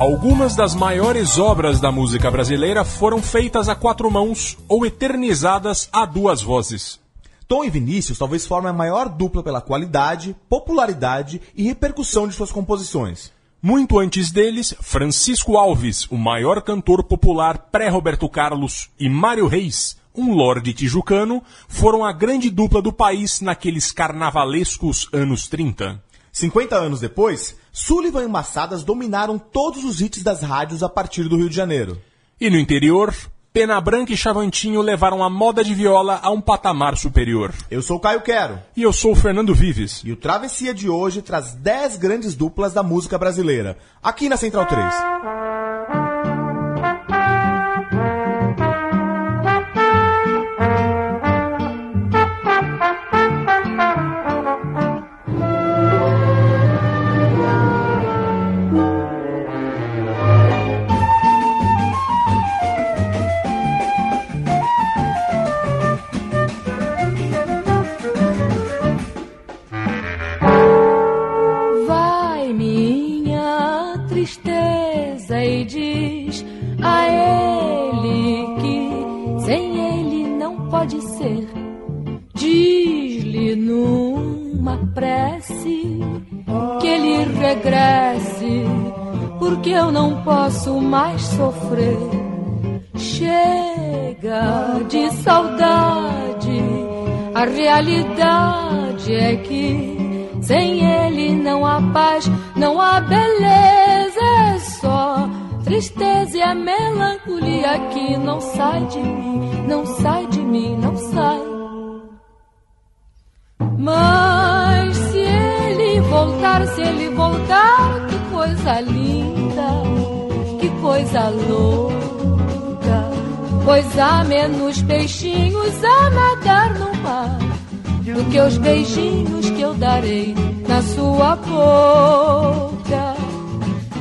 Algumas das maiores obras da música brasileira foram feitas a quatro mãos ou eternizadas a duas vozes. Tom e Vinícius talvez formem a maior dupla pela qualidade, popularidade e repercussão de suas composições. Muito antes deles, Francisco Alves, o maior cantor popular pré-Roberto Carlos, e Mário Reis, um lorde tijucano, foram a grande dupla do país naqueles carnavalescos anos 30. 50 anos depois, Sullivan e Massadas dominaram todos os hits das rádios a partir do Rio de Janeiro. E no interior, Pena Branca e Chavantinho levaram a moda de viola a um patamar superior. Eu sou o Caio Quero. E eu sou o Fernando Vives. E o Travessia de hoje traz 10 grandes duplas da música brasileira, aqui na Central 3. Numa prece que ele regresse, porque eu não posso mais sofrer. Chega de saudade, a realidade é que sem ele não há paz, não há beleza, é só tristeza e a melancolia que não sai de mim, não sai de mim, não sai. Mas se ele voltar, se ele voltar, que coisa linda, que coisa louca. Pois há menos peixinhos a nadar no mar do que os beijinhos que eu darei na sua boca.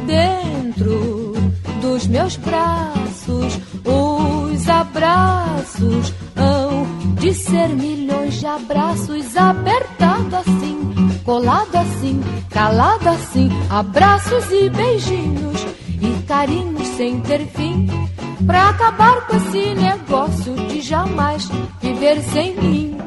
Dentro dos meus braços, os abraços hão de ser milhões de abraços apertado assim, colado assim, calado assim, abraços e beijinhos e carinhos sem ter fim. Pra acabar com esse negócio de jamais viver sem mim.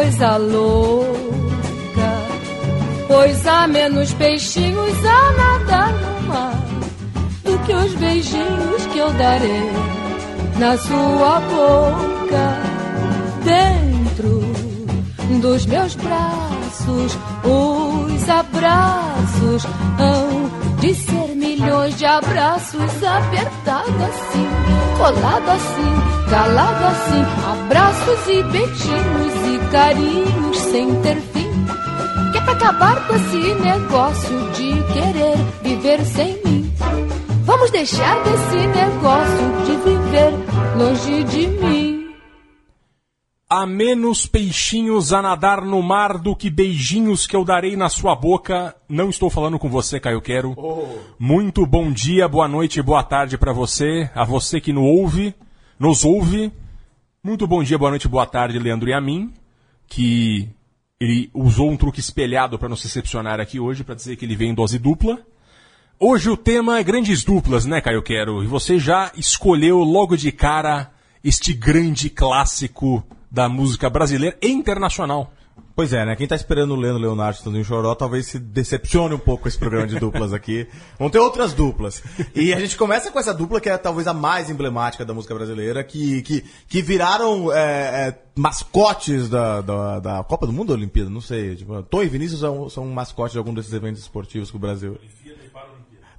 Coisa louca. Pois há menos peixinhos a nadar no mar do que os beijinhos que eu darei na sua boca. Dentro dos meus braços, os abraços hão de ser milhões de abraços apertado assim, colado assim, calado assim, abraços e beijinhos e carinhos sem ter fim. Que é pra acabar com esse negócio de querer viver sem mim. Vamos deixar desse negócio de viver longe de mim. Há menos peixinhos a nadar no mar do que beijinhos que eu darei na sua boca. Não estou falando com você, Caio Quero. Muito bom dia, boa noite boa tarde para você, a você que nos ouve, nos ouve. Muito bom dia, boa noite, boa tarde, Leandro e a mim. que ele usou um truque espelhado para nos decepcionar aqui hoje, para dizer que ele vem em dose dupla. Hoje o tema é grandes duplas, né, Caio Quero? E você já escolheu logo de cara este grande clássico da música brasileira e internacional. Pois é, né? Quem tá esperando o Leandro Leonardo estando em Choró talvez se decepcione um pouco com esse programa de duplas aqui. Vão ter outras duplas. E a gente começa com essa dupla que é talvez a mais emblemática da música brasileira, que, que, que viraram é, é, mascotes da, da, da Copa do Mundo ou Olimpíada, não sei. Tipo, Tom e Vinícius são, são mascotes de algum desses eventos esportivos que o Brasil.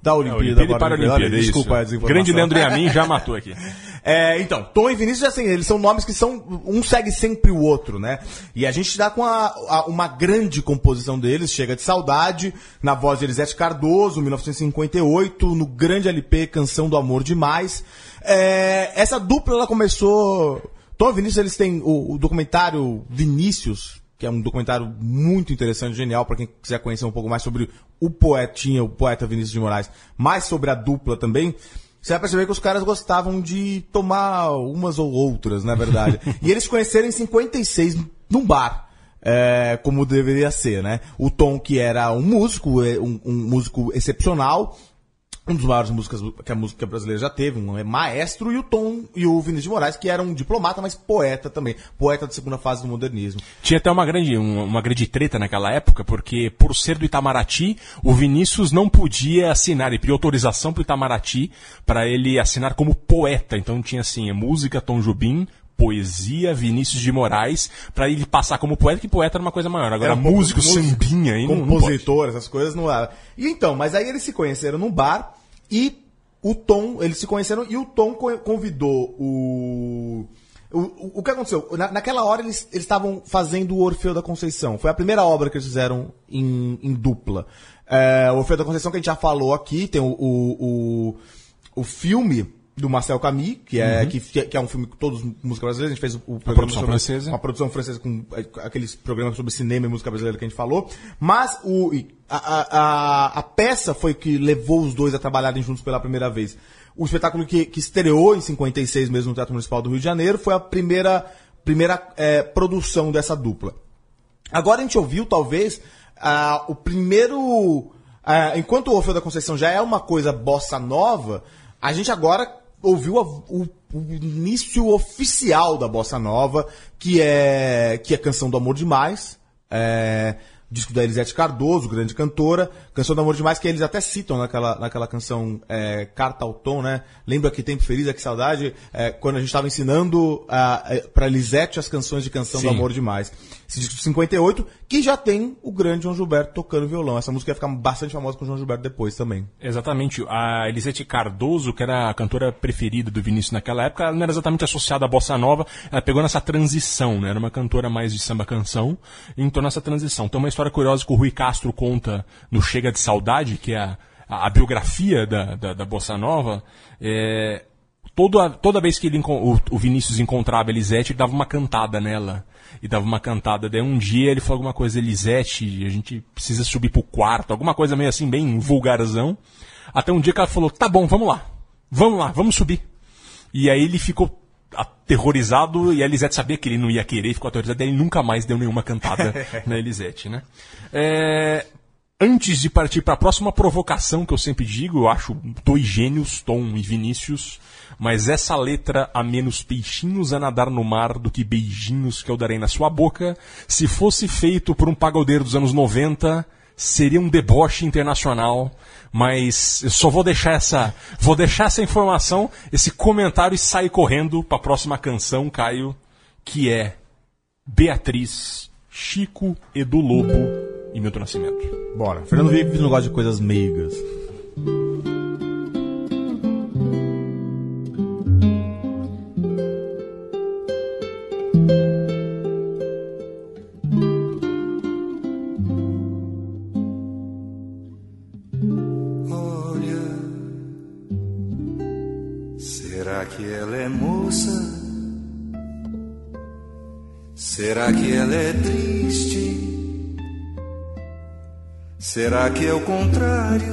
Da Olimpíada, Olimpíada e Paralimpíada. Paralimpíada, Olha, é isso. Desculpa a desinformação. Grande Leandro Yamin já matou aqui. É, então, Tom e Vinícius, assim, eles são nomes que são. Um segue sempre o outro, né? E a gente dá com a, a- uma grande composição deles, Chega de Saudade, na voz de Elisete Cardoso, 1958, no grande LP Canção do Amor Demais. É, essa dupla, ela começou. Tom e Vinícius, eles têm o, o documentário Vinícius, que é um documentário muito interessante, genial, para quem quiser conhecer um pouco mais sobre o poetinha, o poeta Vinícius de Moraes, mais sobre a dupla também. Você vai perceber que os caras gostavam de tomar umas ou outras, na verdade. e eles conheceram em 56, num bar. é, como deveria ser, né? O Tom, que era um músico, é, um, um músico excepcional, um dos maiores músicas que a música brasileira já teve, um é maestro, e o Tom e o Vinícius de Moraes, que era um diplomata, mas poeta também. Poeta da segunda fase do modernismo. Tinha até uma grande, um- uma grande treta naquela época, porque por ser do Itamaraty, o Vinícius não podia assinar, ele pediu autorização pro Itamaraty para ele assinar como poeta. Então tinha assim, é música Tom Jubim, poesia Vinícius de Moraes, para ele passar como poeta, que poeta era uma coisa maior. Agora Era um músico, músico, sambinha aí não, não pode. compositor, essas coisas não era. E então, mas aí eles se conheceram num bar e o Tom, eles se conheceram e o Tom co- convidou o. O, o, o que aconteceu? Na- naquela hora eles eles estavam fazendo o Orfeu da Conceição. Foi a primeira obra que eles fizeram em, em dupla. É, o Orfeu da Conceição, que a gente já falou aqui, tem o, o, o, o filme do Marcel Camus, que é, que, que é um filme com todos música brasileira. A gente fez o, o programa sobre- francesa. uma produção francesa com eh, aqueles programas sobre cinema e música brasileira que a gente falou. Mas o, a, a, a, a peça foi que levou os dois a trabalharem juntos pela primeira vez. O espetáculo que, que estreou em 56 mesmo no Teatro Municipal do Rio de Janeiro foi a primeira, primeira eh, produção dessa dupla. Agora a gente ouviu, talvez, ah, o primeiro. ah, enquanto o Orfeu da Conceição já é uma coisa bossa nova, a gente agora ouviu a- o, o início oficial da bossa nova, que é que é Canção do Amor Demais. É, disco da Elisete Cardoso, grande cantora. Canção do Amor Demais, que eles até citam naquela, naquela canção é, Carta ao Tom, né? Lembra que tempo feliz, é que saudade, é, quando a gente estava ensinando a, para Elisete as canções de Canção do Sim. Amor Demais. Esse disco de 58, que já tem o grande João Gilberto tocando violão. Essa música ia ficar bastante famosa com o João Gilberto depois também. Exatamente. A Elisete Cardoso, que era a cantora preferida do Vinícius naquela época, ela não era exatamente associada à bossa nova, ela pegou nessa transição, né? Era uma cantora mais de samba canção, e entrou nessa transição. Tem uma história curiosa que o Rui Castro conta no Chega de Saudade, que é a, a- a biografia da, da, da bossa nova. É, toda, toda vez que ele, o, o Vinícius encontrava a Elisete, ele dava uma cantada nela. E dava uma cantada. Daí um dia ele falou alguma coisa, Elisete, a gente precisa subir pro quarto, alguma coisa meio assim, bem vulgarzão. Até um dia que ela falou, tá bom, vamos lá. Vamos lá, vamos subir. E aí ele ficou aterrorizado e a Elisete sabia que ele não ia querer ficou aterrorizado. E ele nunca mais deu nenhuma cantada na Elisete, né? É, Antes de partir para a próxima provocação que eu sempre digo, eu acho dois gênios, Tom e Vinícius, mas essa letra há menos peixinhos a nadar no mar do que beijinhos que eu darei na sua boca, se fosse feito por um pagodeiro dos anos 90, seria um deboche internacional, mas eu só vou deixar essa, vou deixar essa informação, esse comentário e sair correndo para a próxima canção, Caio, que é Beatriz, Chico, Edu Lobo e Milton Nascimento. Bora. Fernando Vives não gosta de coisas meigas. Será que é o contrário?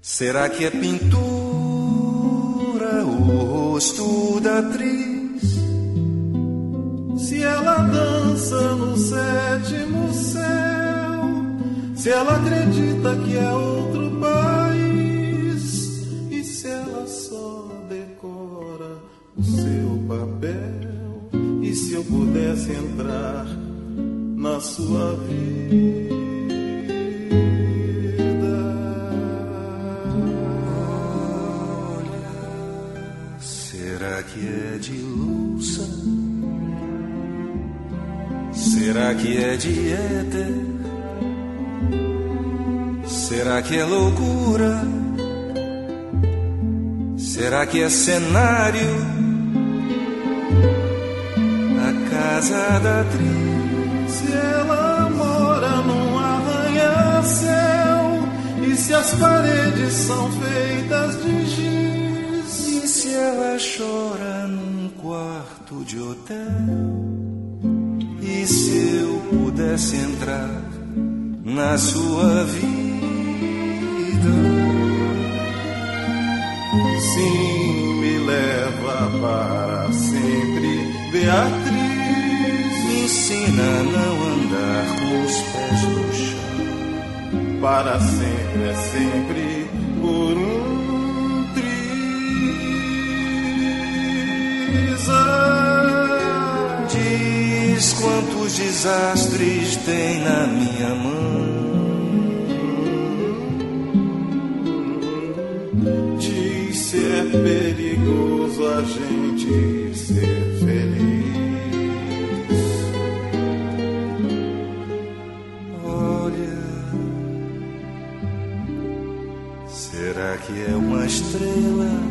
Será que é pintura o rosto da atriz? ela dança no sétimo céu, se ela acredita que é outro país, e se ela só decora o seu papel, e se eu pudesse entrar na sua vida. Será que é de louça? Será que é de éter? Será que é loucura? Será que é cenário? A casa da atriz. Se ela mora num arranha-céu, e se as paredes são feitas de giz, E se ela chora num quarto de hotel? E se eu pudesse entrar na sua vida? sim, me leva para sempre, Beatriz. Ensina a não andar com os pés no chão. Para sempre é sempre por um triz. Diz quantos desastres tem na minha mão. Diz se é perigoso a gente ser que é uma estrela?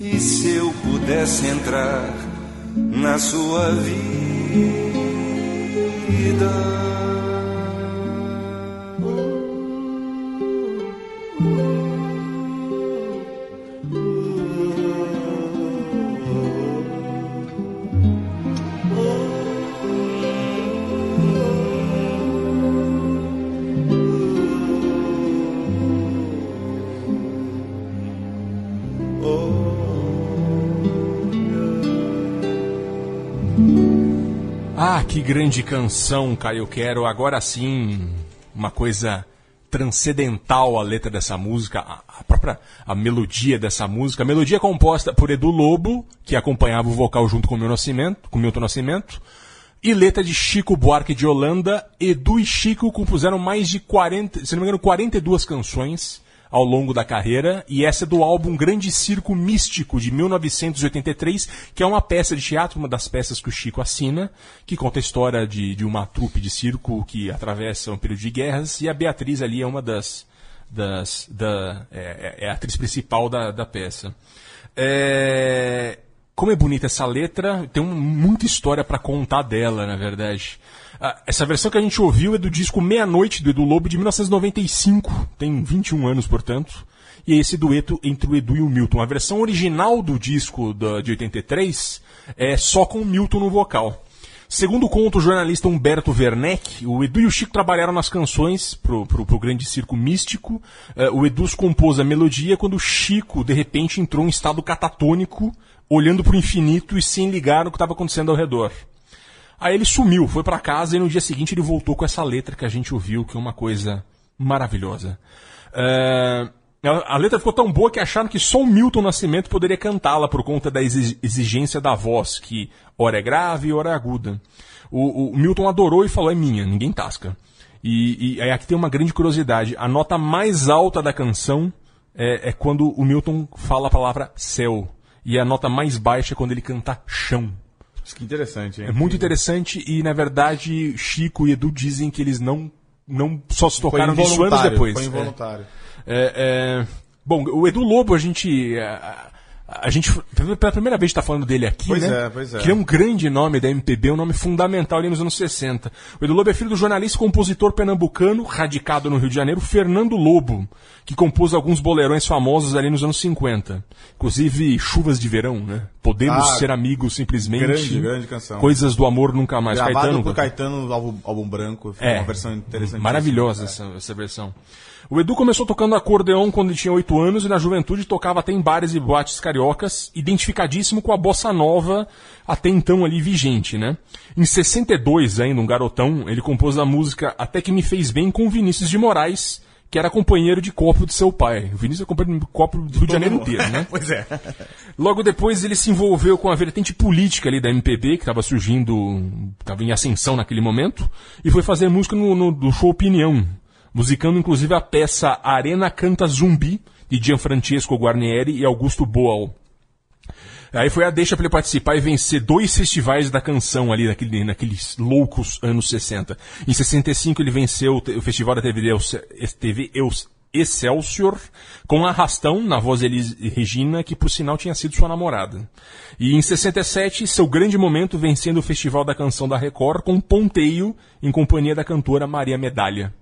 E se eu pudesse entrar na sua vida? Grande canção, Caio Quero. Agora sim, uma coisa transcendental a letra dessa música, a própria a melodia dessa música. A melodia é composta por Edu Lobo, que acompanhava o vocal junto com o Nascimento, com Milton Nascimento, e letra de Chico Buarque de Holanda. Edu e Chico compuseram mais de 40, se não me engano, 42 canções ao longo da carreira, e essa é do álbum Grande Circo Místico, de 1983, que é uma peça de teatro, uma das peças que o Chico assina, que conta a história de, de uma trupe de circo que atravessa um período de guerras, e a Beatriz ali é uma das. das da, é, é a atriz principal da, da peça. É, como é bonita essa letra, tem um, muita história para contar dela, na verdade. Ah, essa versão que a gente ouviu é do disco Meia-Noite do Edu Lobo de 1995, tem 21 anos, portanto. E é esse dueto entre o Edu e o Milton. A versão original do disco de 83 é só com o Milton no vocal. Segundo conta o jornalista Humberto Werneck, o Edu e o Chico trabalharam nas canções pro, pro, pro Grande Circo Místico. Eh, o Edu compôs a melodia quando o Chico, de repente, entrou em estado catatônico, olhando pro infinito e sem ligar no que estava acontecendo ao redor. Aí ele sumiu, foi pra casa e no dia seguinte ele voltou com essa letra que a gente ouviu, que é uma coisa maravilhosa. É, a letra ficou tão boa que acharam que só o Milton Nascimento poderia cantá-la por conta da exi- exigência da voz, que ora é grave e ora é aguda. O, o Milton adorou e falou: é minha, ninguém tasca. E, e aí aqui tem uma grande curiosidade: a nota mais alta da canção é, é quando o Milton fala a palavra céu, e a nota mais baixa é quando ele canta chão. Isso que interessante, hein? É muito interessante e, na verdade, Chico e Edu dizem que eles não, não só se tocaram disso anos depois. Foi É. involuntário. É, é, Bom, o Edu Lobo, a gente. A, A gente, pela primeira vez, está falando dele aqui, Pois né? é, pois é. Que é um grande nome da MPB, um nome fundamental ali nos anos 60. O Edu Lobo é filho do jornalista e compositor pernambucano, radicado no Rio de Janeiro, Fernando Lobo, que compôs alguns boleirões famosos ali nos anos 50. Inclusive, Chuvas de Verão, né? Podemos Ah, ser amigos simplesmente. grande, grande canção. Coisas do amor nunca mais. Gravado Caetano, por Caetano, álbum, álbum branco. É, uma versão interessante. Maravilhosa essa, essa versão. O Edu começou tocando acordeon quando ele tinha 8 anos e na juventude tocava até em bares e boates cariocas, identificadíssimo com a bossa nova até então ali vigente, né? Em 62, ainda um garotão, ele compôs a música Até que me fez bem com Vinícius de Moraes, que era companheiro de copo de seu pai. O Vinícius é companheiro de copo do Rio de Janeiro inteiro, né? pois é. Logo depois ele se envolveu com a vertente política ali da MPB, que estava surgindo, estava em ascensão naquele momento, e foi fazer música no, no, do show Opinião, musicando inclusive a peça Arena Canta Zumbi, de Gianfrancesco Guarnieri e Augusto Boal. Aí foi a deixa para ele participar e vencer dois festivais da canção ali naquele, naqueles loucos anos 60. Em 65 ele venceu o festival da TV, TV Excelsior com Arrastão na voz de Elis Regina, que por sinal tinha sido sua namorada. E em 67, seu grande momento vencendo o Festival da Canção da Record com Ponteio em companhia da cantora Maria Medalha.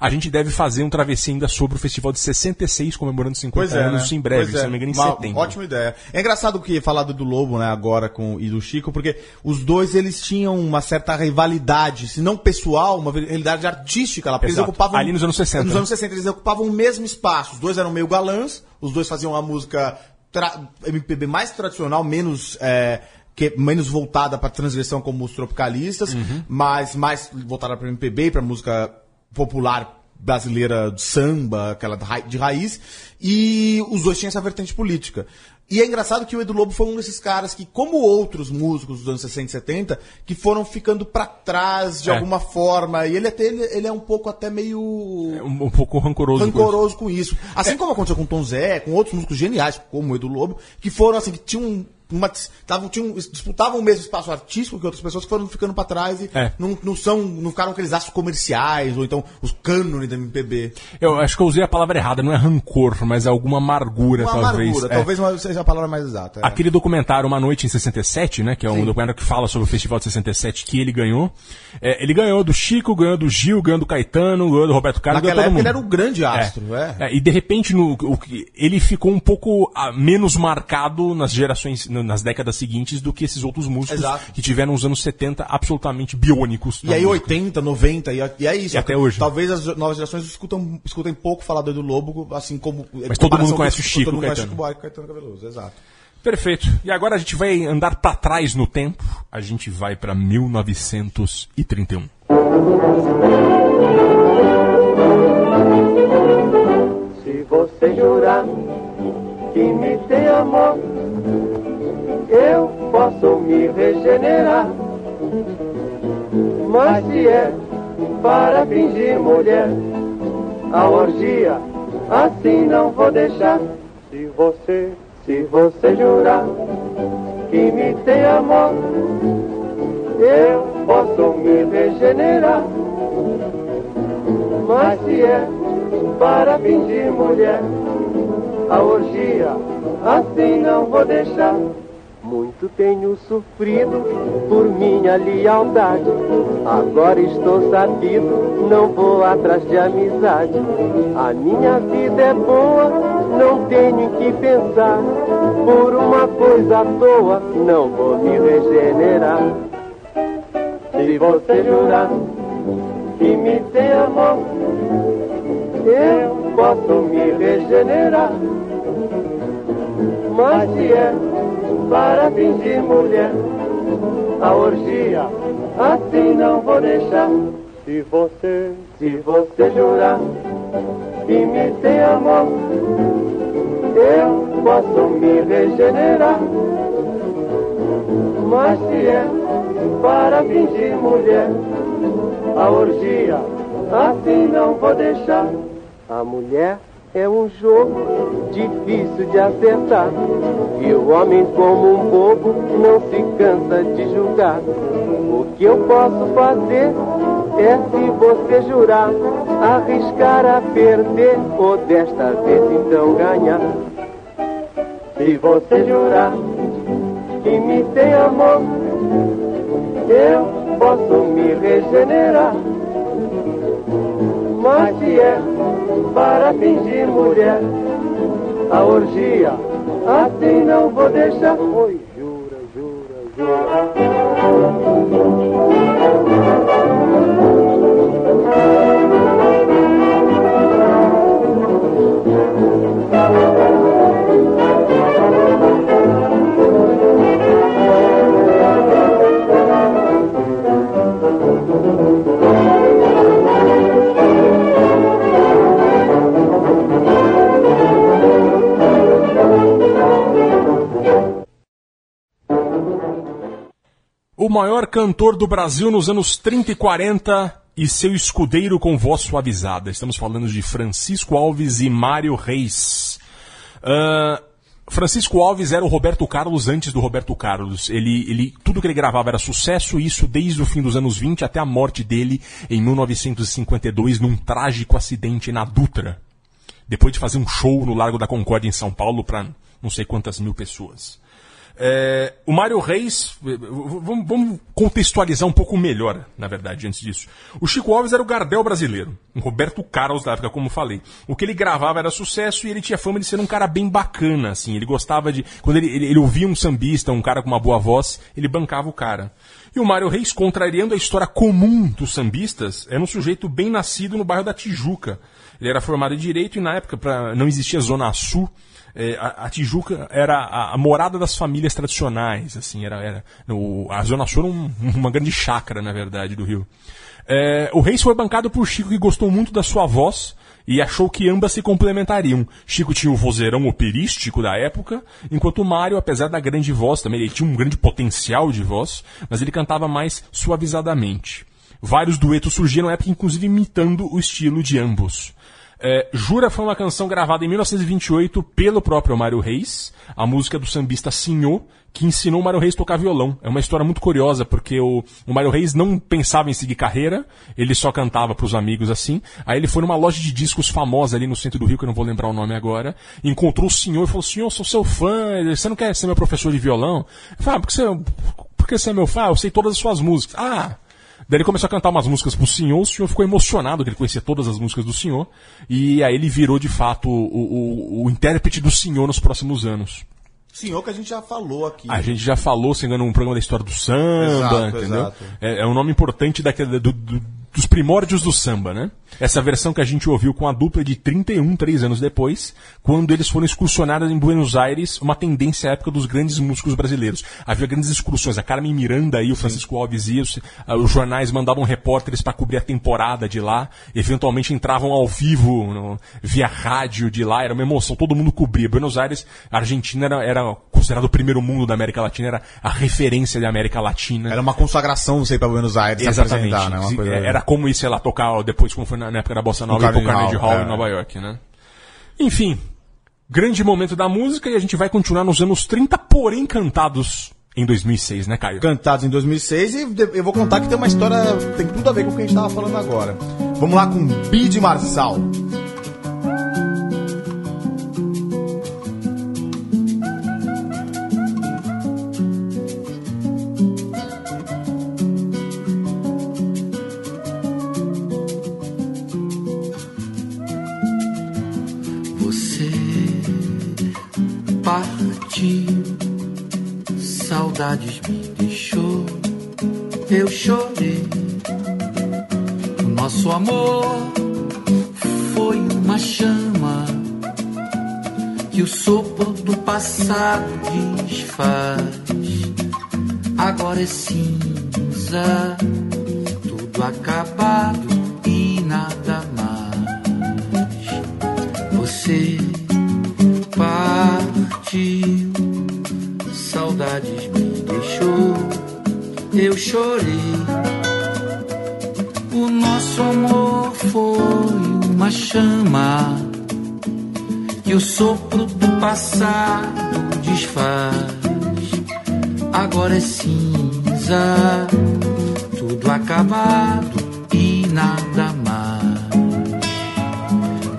A gente deve fazer um travessia ainda sobre o festival de 66, comemorando 50 Pois é, anos, né? em breve, Pois se é. não me engano, em Uma setembro. Ótima ideia. É engraçado que falar do, do Lobo, né, agora com e do Chico, porque os dois eles tinham uma certa rivalidade, se não pessoal, uma rivalidade artística lá, porque Exato. eles ocupavam Ali nos anos 60, Nos né? anos 60 eles ocupavam o mesmo espaço. Os dois eram meio galãs, os dois faziam uma música tra- MPB mais tradicional, menos é, que menos voltada para transgressão como os tropicalistas, Uhum. mas mais voltada para MPB, para música popular brasileira de samba, aquela de raiz, e os dois tinham essa vertente política. E é engraçado que o Edu Lobo foi um desses caras que, como outros músicos dos anos 60 e 70, que foram ficando pra trás de É. alguma forma. E ele até ele, ele é um pouco até meio Um, um pouco rancoroso. com isso. rancoroso com isso. Assim como aconteceu com o Tom Zé, com outros músicos geniais, como o Edu Lobo, que foram assim, que tinham uma, tavam, tinham, disputavam o mesmo espaço artístico que outras pessoas que foram ficando pra trás e É. não, não são, não ficaram aqueles astros comerciais, ou então os cânones da MPB. Eu acho que eu usei a palavra errada, não é rancor, mas alguma amargura, Uma talvez. amargura, É. talvez uma- seja a palavra mais exata. é. Aquele documentário Uma Noite em 67, né? Que é um Sim. documentário que fala sobre o Festival de 67 que ele ganhou. É, ele ganhou do Chico, ganhou do Gil, ganhou do Caetano, ganhou do Roberto Carlos, Naquela ganhou todo época ele mundo. era o grande astro, é. É, e de repente no, o ele ficou um pouco ah, menos marcado nas gerações, no- nas décadas seguintes do que esses outros músicos Exato. que tiveram os anos 70 absolutamente biônicos. E aí música. 80, 90, e, e é isso. E até hoje. Talvez as novas gerações escutam, escutem pouco falar do Edu Lobo, assim como... Mas todo mundo conhece o Chico Todo mundo conhece o Caetano. Cabeloso, exato. Perfeito. E agora a gente vai andar pra trás no tempo. A gente vai pra 1931. Se você jurar que me tem amor, eu posso me regenerar. Mas se é para fingir mulher, a orgia assim não vou deixar. Se você, se você jurar que me tem amor, eu posso me regenerar. Mas se é para fingir mulher, a orgia assim não vou deixar. Muito tenho sofrido por minha lealdade. Agora estou sabido, não vou atrás de amizade. A minha vida é boa, não tenho em que pensar. Por uma coisa à toa, não vou me regenerar. Se você jurar que me tem amor, eu posso me regenerar. Mas se é para fingir mulher, a orgia assim não vou deixar. Se você, se você jurar que me tem amor, eu posso me regenerar. Mas se é para fingir mulher, a orgia assim não vou deixar. A mulher é um jogo difícil de acertar. E o homem, como um bobo, não se cansa de julgar. O que eu posso fazer é, se você jurar, arriscar a perder ou desta vez então ganhar. Se você jurar que me tem amor, eu posso me regenerar. É para fingir mulher, a orgia, assim não vou deixar. Oi, maior cantor do Brasil nos anos 30 e 40 e seu escudeiro com voz suavizada. Estamos falando de Francisco Alves e Mário Reis. Ah, Francisco Alves era o Roberto Carlos antes do Roberto Carlos. Ele, ele, tudo que ele gravava era sucesso, isso desde o fim dos anos 20 até a morte dele em 1952, num trágico acidente na Dutra. Depois de fazer um show no Largo da Concórdia em São Paulo para não sei quantas mil pessoas. É, o Mário Reis, vamos, vamos contextualizar um pouco melhor, na verdade, antes disso. O Chico Alves era o Gardel brasileiro, um Roberto Carlos da época, como falei. O que ele gravava era sucesso e ele tinha fama de ser um cara bem bacana, assim. Ele gostava de. Quando ele, ele, ele ouvia um sambista, um cara com uma boa voz, ele bancava o cara. E o Mário Reis, contrariando a história comum dos sambistas, era um sujeito bem nascido no bairro da Tijuca. Ele era formado em Direito e na época pra, não existia Zona Sul. É, a, a Tijuca era a, a morada das famílias tradicionais, assim, era, era o- a Zona Sul era um- uma grande chácara, na verdade, do Rio. É, o Reis foi bancado por Chico, que gostou muito da sua voz e achou que ambas se complementariam. Chico tinha o vozeirão operístico da época, enquanto o Mário, apesar da grande voz também, ele tinha um grande potencial de voz, mas ele cantava mais suavizadamente. Vários duetos surgiram na época, inclusive imitando o estilo de ambos. É, Jura foi uma canção gravada em 1928 pelo próprio Mário Reis, a música do sambista Sinhô, que ensinou o Mário Reis a tocar violão. É uma história muito curiosa, porque o, o Mário Reis não pensava em seguir carreira, ele só cantava pros amigos assim. Aí ele foi numa loja de discos famosa ali no centro do Rio, que eu não vou lembrar o nome agora, encontrou o senhor e falou, senhor, sou seu fã, você não quer ser meu professor de violão? Eu falei, ah, porque você, porque você é meu fã? Eu sei todas as suas músicas. Ah, Daí ele começou a cantar umas músicas pro senhor, o senhor ficou emocionado que ele conhecia todas as músicas do senhor, e aí ele virou de fato o, o, o intérprete do senhor nos próximos anos. Senhor que a gente já falou aqui. A gente já falou, se engano, um programa da história do samba, Exato, entendeu? exato. É, é um nome importante daquele, do- do- dos primórdios do samba, né? Essa versão que a gente ouviu com a dupla de 31, três anos depois, quando eles foram excursionados em Buenos Aires, uma tendência à época dos grandes músicos brasileiros. Havia grandes excursões, a Carmen Miranda e o Francisco Alves iam, se- ah, os jornais mandavam repórteres para cobrir a temporada de lá, eventualmente entravam ao vivo, no- via rádio de lá, era uma emoção, todo mundo cobria. Buenos Aires, a Argentina era, era considerado o primeiro mundo da América Latina, era a referência da América Latina. Era uma consagração você ir pra Buenos Aires se Exatamente. apresentar, né? Se- coisa- Era como ir, sei lá, tocar depois, como foi na, na época da Bossa Nova, No ir pro Carnegie Hall, Hall é. em Nova York, né? Enfim, grande momento da música e a gente vai continuar nos anos 30, porém cantados em 2006, né, Caio? Cantados em 2006 e eu vou contar que tem uma história, tem tudo a ver com o que a gente tava falando agora. Vamos lá com Bide Marçal. Partiu, saudades me deixou, eu chorei. O nosso amor foi uma chama que o sopro do passado desfaz. Agora é cinza, tudo acabado e nada mais. Você partiu, saudades me deixou, eu chorei. O nosso amor foi uma chama que o sopro do passado desfaz. Agora é cinza, tudo acabado e nada mais.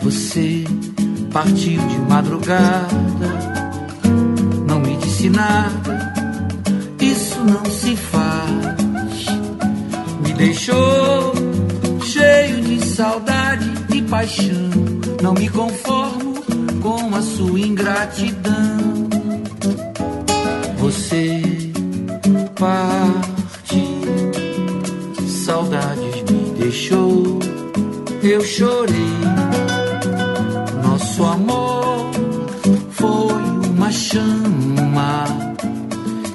Você partiu de madrugada nada, isso não se faz. Me deixou cheio de saudade e paixão. Não me conformo com a sua ingratidão. Você parte, saudades me deixou. Eu chorei, nosso amor foi uma chama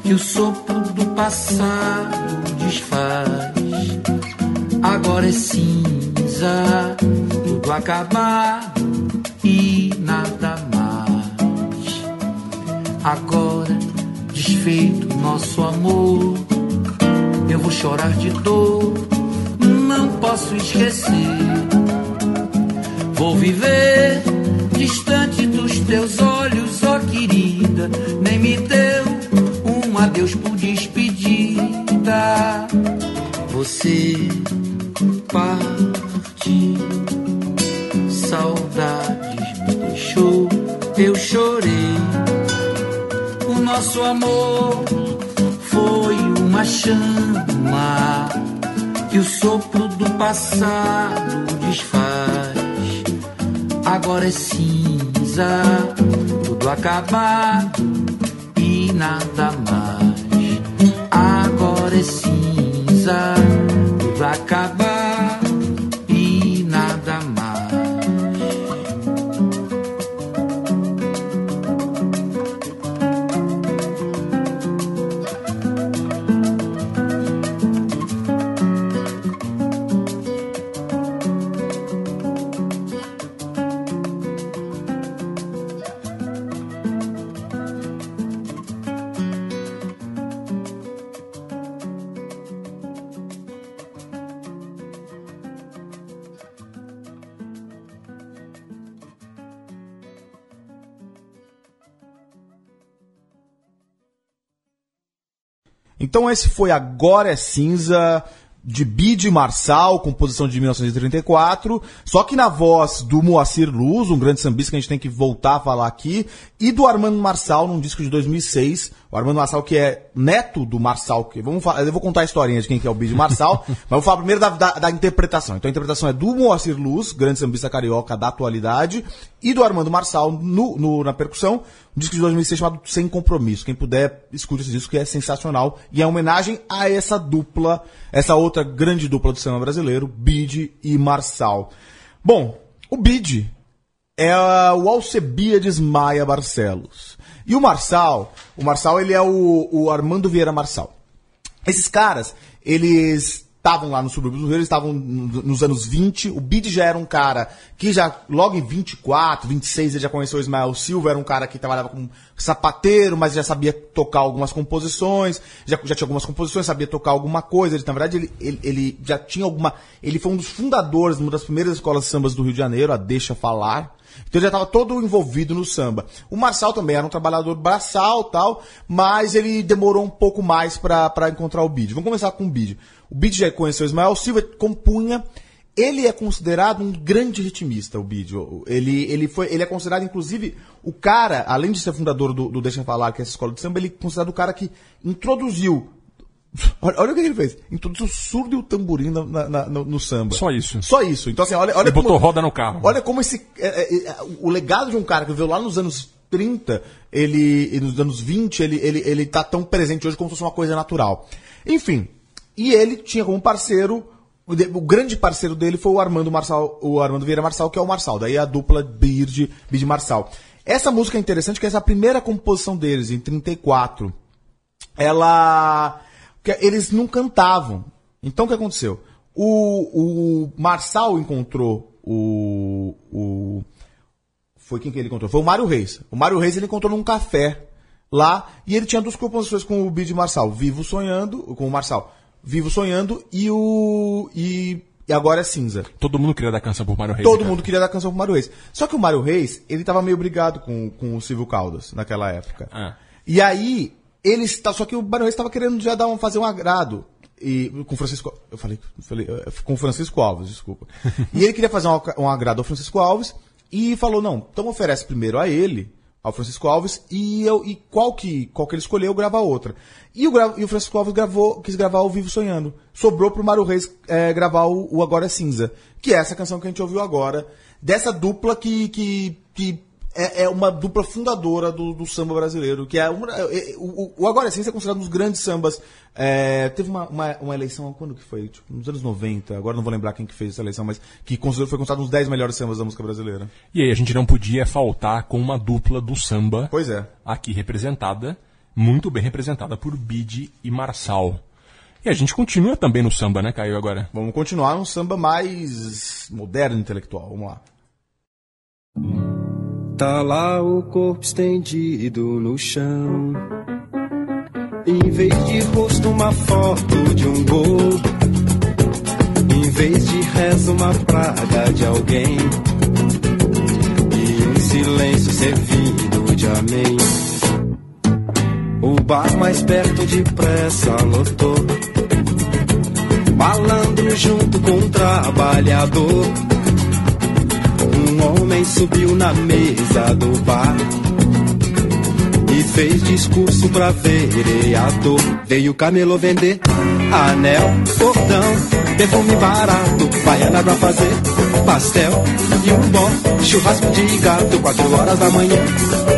que o sopro do passado desfaz. Agora é cinza, tudo acabado e nada mais. Agora desfeito nosso amor, eu vou chorar de dor, não posso esquecer. Vou viver distante dos teus olhos, ó querida, nem me deu adeus por despedida. Você parte, saudades me deixou, eu chorei. O nosso amor foi uma chama que o sopro do passado desfaz. Agora é cinza, tudo acabado e nada mais. Agora Então esse foi Agora é Cinza, de Bide Marçal, composição de 1934, só que na voz do Moacir Luz, um grande sambista que a gente tem que voltar a falar aqui, e do Armando Marçal, num disco de 2006, o Armando Marçal que é neto do Marçal, que vamos falar, eu vou contar a historinha de quem que é o Bide Marçal, mas vou falar primeiro da, da, da interpretação. Então a interpretação é do Moacir Luz, grande sambista carioca da atualidade, e do Armando Marçal no, no- na percussão, um disco de 2006 chamado Sem Compromisso. Quem puder, escute esse disco que é sensacional. E é uma homenagem a essa dupla, essa outra grande dupla do cinema brasileiro, Bide e Marçal. Bom, o Bide é o Alcebiades Maia Barcelos. E o Marçal, o Marçal ele é o, o Armando Vieira Marçal. Esses caras, eles estavam lá no subúrbio do Rio, eles estavam no- nos anos 20. O Bid já era um cara que já, logo em 24, 26, ele já conheceu o Ismael Silva, era um cara que trabalhava como sapateiro, mas já sabia tocar algumas composições, já, já tinha algumas composições, sabia tocar alguma coisa. Ele, na verdade, ele, ele, ele já tinha alguma. Ele foi um dos fundadores de uma das primeiras escolas de sambas do Rio de Janeiro, a Deixa Falar. Então ele já estava todo envolvido no samba. O Marçal também era um trabalhador braçal tal, mas ele demorou um pouco mais para encontrar o Bid. Vamos começar com o Bid. O Bid já conheceu o Ismael Silva, compunha. Ele é considerado um grande ritmista, o Bid. Ele, ele, foi, ele é considerado, inclusive, o cara, além de ser fundador do, do Deixa Falar, que é essa escola de samba, ele é considerado o cara que introduziu. Olha, olha o que ele fez. Introduziu o surdo e o tamborim na- na- na- no, no samba. Só isso. Só isso. Então, assim, olha, olha Ele botou roda no carro. Olha como esse. é, é, é, o legado de um cara que viveu lá nos anos 30, ele. nos anos 20, ele, ele, ele tá tão presente hoje como se fosse uma coisa natural. Enfim. E ele tinha como parceiro. O, de- o grande parceiro dele foi o Armando Marçal, o Armando Vieira Marçal, que é o Marçal. Daí a dupla Bird, Bird Marçal. Essa música é interessante, que essa é primeira composição deles, em 34 ela. Que Eles não cantavam. Então o que aconteceu? O, o Marçal encontrou o, o. Foi quem que ele encontrou? Foi o Mário Reis. O Mário Reis ele encontrou num café lá e ele tinha duas composições com o Bid Marçal. Vivo Sonhando, com o Marçal. Vivo Sonhando e o. E, e agora é cinza. Todo mundo queria dar canção pro Mário Reis. Todo cara. mundo queria dar canção pro Mário Reis. Só que o Mário Reis, ele tava meio brigado com, com o Silvio Caldas naquela época. Ah. E aí, ele está. Só que o Mário Reis estava querendo já dar um, fazer um agrado. E, com Francisco. Eu falei, eu falei com Francisco Alves, desculpa. e ele queria fazer um, um agrado ao Francisco Alves e falou: não, então oferece primeiro a ele ao Francisco Alves e, eu, e qual, que, qual que ele escolheu gravar outra. E o, e o Francisco Alves gravou, quis gravar o Vivo Sonhando. Sobrou pro Mário Reis é, gravar o, o Agora é Cinza, que é essa canção que a gente ouviu agora, dessa dupla que, que, que é, é uma dupla fundadora do, do samba brasileiro, que é, uma, é- é- o, o Agora Cinza é considerado um dos grandes sambas. É, teve uma, uma, uma eleição, quando que foi? Tipo, nos anos 90, agora não vou lembrar quem que fez essa eleição, mas que considerou, foi considerado um dos 10 melhores sambas da música brasileira. E aí a gente não podia faltar com uma dupla do samba Pois é. aqui representada, muito bem representada por Bide e Marçal. E a gente continua também no samba, né, Caio, agora? Vamos continuar um samba mais moderno intelectual. Vamos lá. Tá lá o corpo estendido no chão. Em vez de rosto, uma foto de um gol. Em vez de rezo, uma praga de alguém. E um silêncio servindo de amém. O bar mais perto depressa lotou. Malandro junto com um trabalhador. Um homem subiu na mesa do bar e fez discurso pra vereador. Veio camelô vender anel, cordão, perfume barato, baiana pra fazer pastel e um bom churrasco de gato. Quatro horas da manhã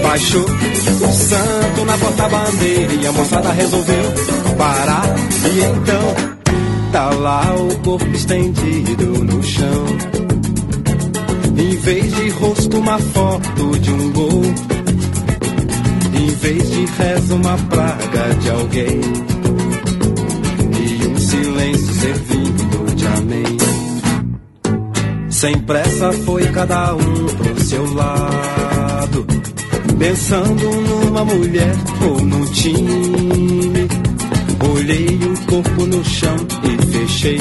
baixou o santo na porta-bandeira e a moçada resolveu parar. E então tá lá o corpo estendido no chão. Em vez de rosto, uma foto de um gol. Em vez de rezo, uma praga de alguém. E um silêncio servindo de amém. Sem pressa foi cada um pro seu lado. Pensando numa mulher ou no time. Olhei o corpo no chão e fechei.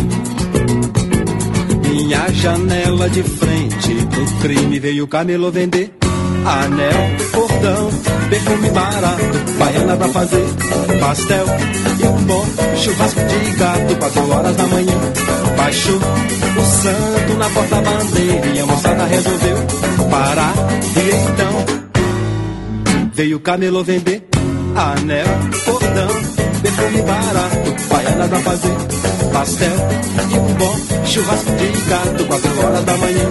Minha janela de frente pro crime veio o camelô vender. Anel, cordão, perfume barato, baiana pra fazer. Pastel e um bom churrasco de gato. Quatro horas da manhã baixou o santo na porta-bandeira e a moçada resolveu parar. E então. Veio o camelô vender. Anel, cordão, perfume barato, baiana pra fazer. Pastel e um bom churrasco de gato. Quatro horas da manhã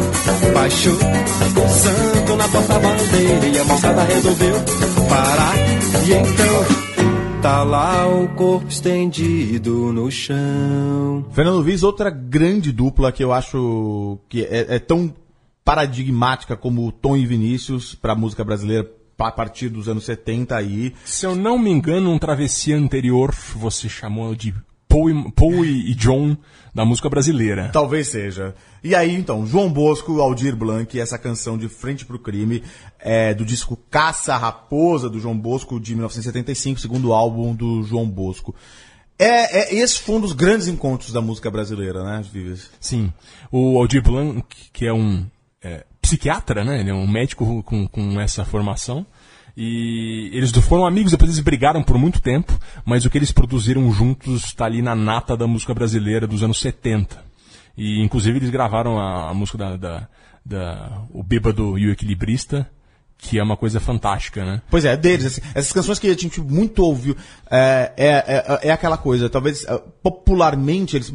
baixou o santo na porta-bandeira e a moçada resolveu parar. E então tá lá o corpo estendido no chão. Fernando Viz, outra grande dupla que eu acho que é, é tão paradigmática como o Tom e Vinícius para a música brasileira a partir dos anos 70 aí. Se eu não me engano, um travessia anterior você chamou de Paul e, Paul e John da música brasileira. Talvez seja. E aí, então, João Bosco, Aldir Blanc, essa canção de Frente pro Crime, é, do disco Caça Raposa, do João Bosco, de 1975, segundo álbum do João Bosco. É, é, esse foi um dos grandes encontros da música brasileira, né, Vives? Sim. O Aldir Blanc, que é um é, psiquiatra, né? Ele é um médico com, com essa formação. E eles foram amigos, depois eles brigaram por muito tempo, mas o que eles produziram juntos está ali na nata da música brasileira dos anos 70. E inclusive eles gravaram a, a música da, da, da O Bêbado e o Equilibrista, que é uma coisa fantástica, né? Pois é, deles. assim, essas canções que a gente muito ouviu. É, é, é, é aquela coisa, talvez é, popularmente eles,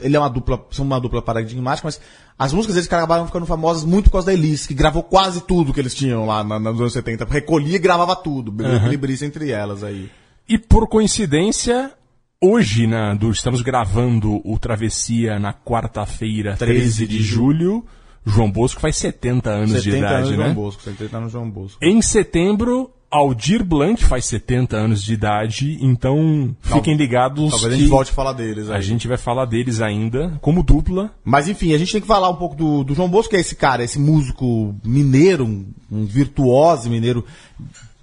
ele é uma dupla, são uma dupla paradigmática, mas as músicas deles acabaram ficando famosas muito por causa da Elis, que gravou quase tudo que eles tinham lá na- nos anos 70. Recolhia e gravava tudo. Uhum. Entre elas aí. E por coincidência, hoje, né, do- estamos gravando o Travessia na quarta-feira, 13 de julho. João Bosco faz 70 anos de 70 idade, anos né? João Bosco, 70 anos João Bosco. Em setembro, Aldir Blanc faz 70 anos de idade, então fiquem ligados Talvez a gente volte a falar deles aí. a gente vai falar deles ainda, como dupla. Mas enfim, a gente tem que falar um pouco do, do João Bosco, que é esse cara, esse músico mineiro, um, um virtuoso mineiro,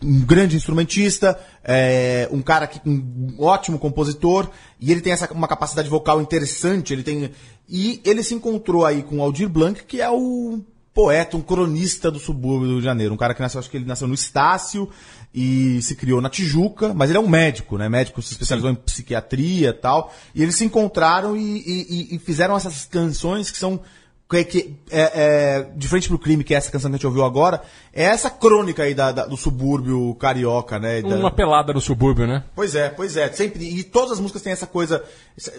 um grande instrumentista, é, um cara que um ótimo compositor, e ele tem essa uma capacidade vocal interessante, ele tem e ele se encontrou aí com o Aldir Blanc, que é o poeta, um cronista do subúrbio do Rio de Janeiro, um cara que nasceu, acho que ele nasceu no Estácio e se criou na Tijuca, mas ele é um médico, né? Médico se especializou em psiquiatria e tal. E eles se encontraram e, e- e- fizeram essas canções que são que, que é, é, de frente pro crime, que é essa canção que a gente ouviu agora, é essa crônica aí da- da- do subúrbio carioca, né? Da- Uma pelada no subúrbio, né? Pois é, pois é. Sempre, e todas as músicas têm essa coisa,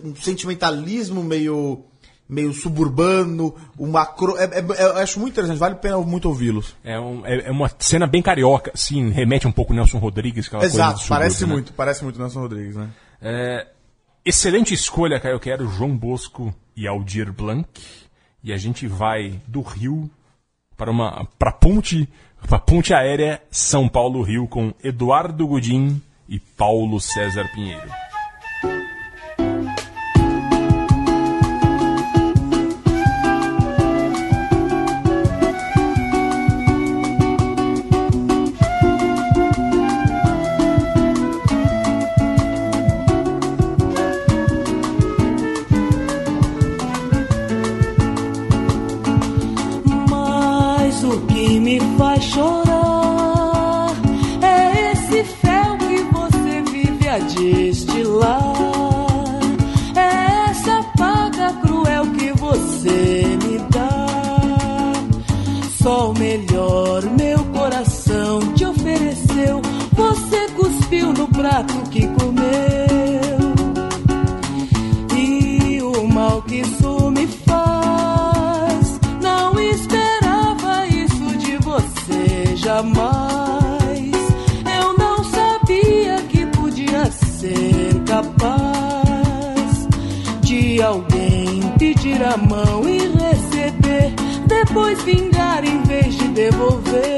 um sentimentalismo meio, meio suburbano, uma cro... é- é- é- eu acho muito interessante, vale a pena muito ouvi-los. É, um- é- é uma cena bem carioca, assim, remete um pouco Nelson Rodrigues, aquela coisa Exato, subúrbio, parece né? muito, parece muito Nelson Rodrigues, né? É, excelente escolha, Caio Quero, João Bosco e Aldir Blanc. E a gente vai do Rio para uma para ponte para ponte aérea São Paulo Rio com Eduardo Godin e Paulo César Pinheiro. Destilar. É essa paga cruel que você me dá. Só o melhor meu coração te ofereceu. Você cuspiu no prato que comeu. Depois vingar em vez de devolver.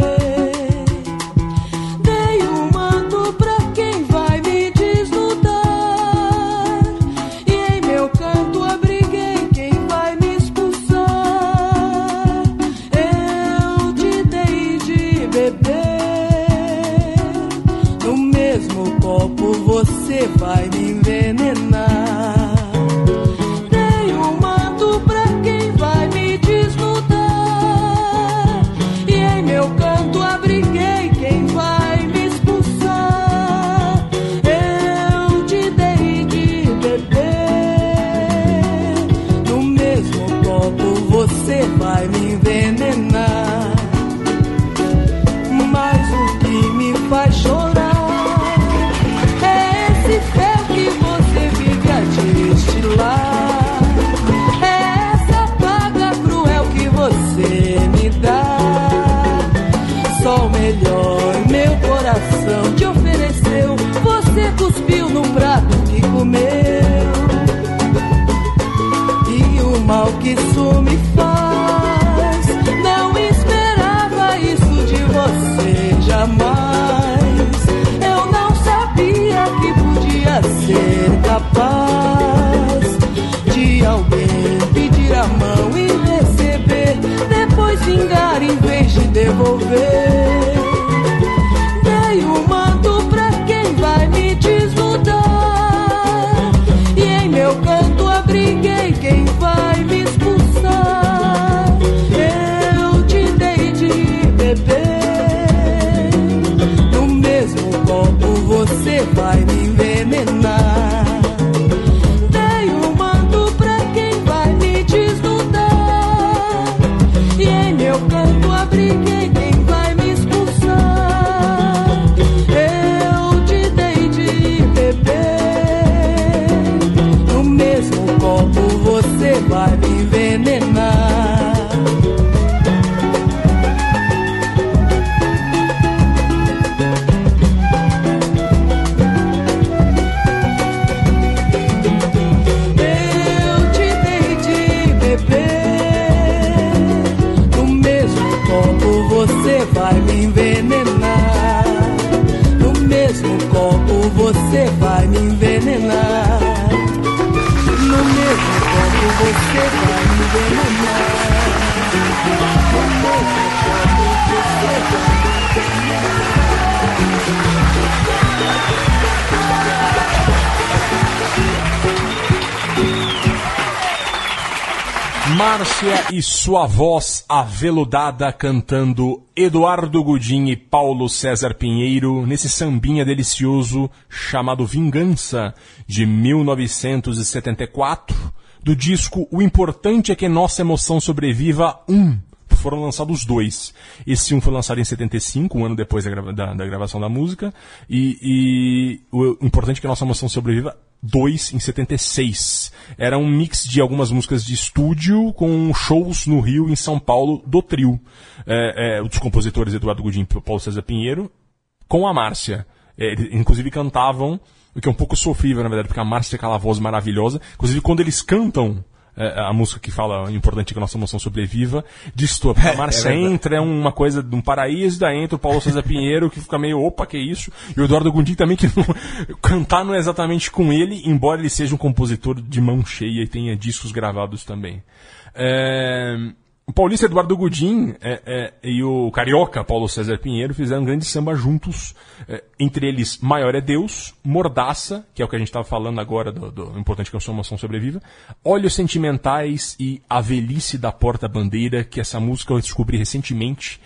Cuspiu no prato que comeu. E o mal que isso me faz. Não esperava isso de você jamais. Eu não sabia que podia ser capaz de alguém pedir a mão e receber, depois vingar em vez de devolver. Márcia e sua voz aveludada cantando Eduardo Gudim e Paulo César Pinheiro nesse sambinha delicioso chamado Vingança, de 1974, do disco O Importante é que Nossa Emoção Sobreviva 1. Foram lançados dois. Esse um foi lançado em 75, um ano depois da, grava- da- da gravação da música. E, e o Importante é que Nossa Emoção Sobreviva 2 em 76. Era um mix de algumas músicas de estúdio com shows no Rio e em São Paulo do trio. É, é, dos compositores Eduardo Godinho e Paulo César Pinheiro com a Márcia. É, eles, inclusive cantavam, o que é um pouco sofrível, na verdade, porque a Márcia tem aquela voz maravilhosa. Inclusive, quando eles cantam é, a música que fala importante que a nossa emoção sobreviva, destoa. Porque a Márcia verdade. entra, é uma coisa de um paraíso, daí entra o Paulo César Pinheiro, que fica meio, opa, que isso? E o Eduardo Gondim também, que não, cantar não é exatamente com ele, embora ele seja um compositor de mão cheia e tenha discos gravados também. É, o paulista Eduardo Gudim é, é, e o carioca Paulo César Pinheiro fizeram um grande samba juntos, é, entre eles Maior é Deus, Mordaça, que é o que a gente estava falando agora do, do importante que a sua emoção sobreviva, Olhos Sentimentais e A Velhice da Porta Bandeira, que essa música eu descobri recentemente.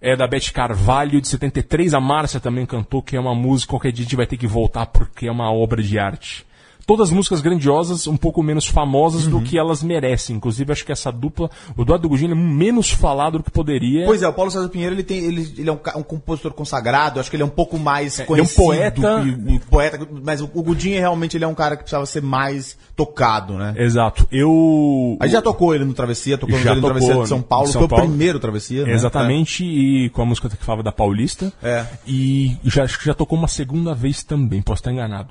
É da Beth Carvalho, de 73, a Márcia também cantou, que é uma música, qualquer dia a gente vai ter que voltar porque é uma obra de arte todas músicas grandiosas, um pouco menos famosas Uhum. do que elas merecem. Inclusive, acho que essa dupla, o Eduardo Gugino é menos falado do que poderia. Pois é, o Paulo César Pinheiro ele, tem, ele, ele é um, um compositor consagrado, acho que ele é um pouco mais ele é um conhecido. poeta. e- e poeta mas o, o realmente ele é um cara que precisava ser mais tocado, né? Exato. Eu. A gente já tocou ele no Travessia, tocou Já ele no tocou Travessia de São Paulo, São foi Paulo. o primeiro Travessia, né? Exatamente, e com a música que falava da Paulista. É. E já, acho que já tocou uma segunda vez também, posso estar enganado.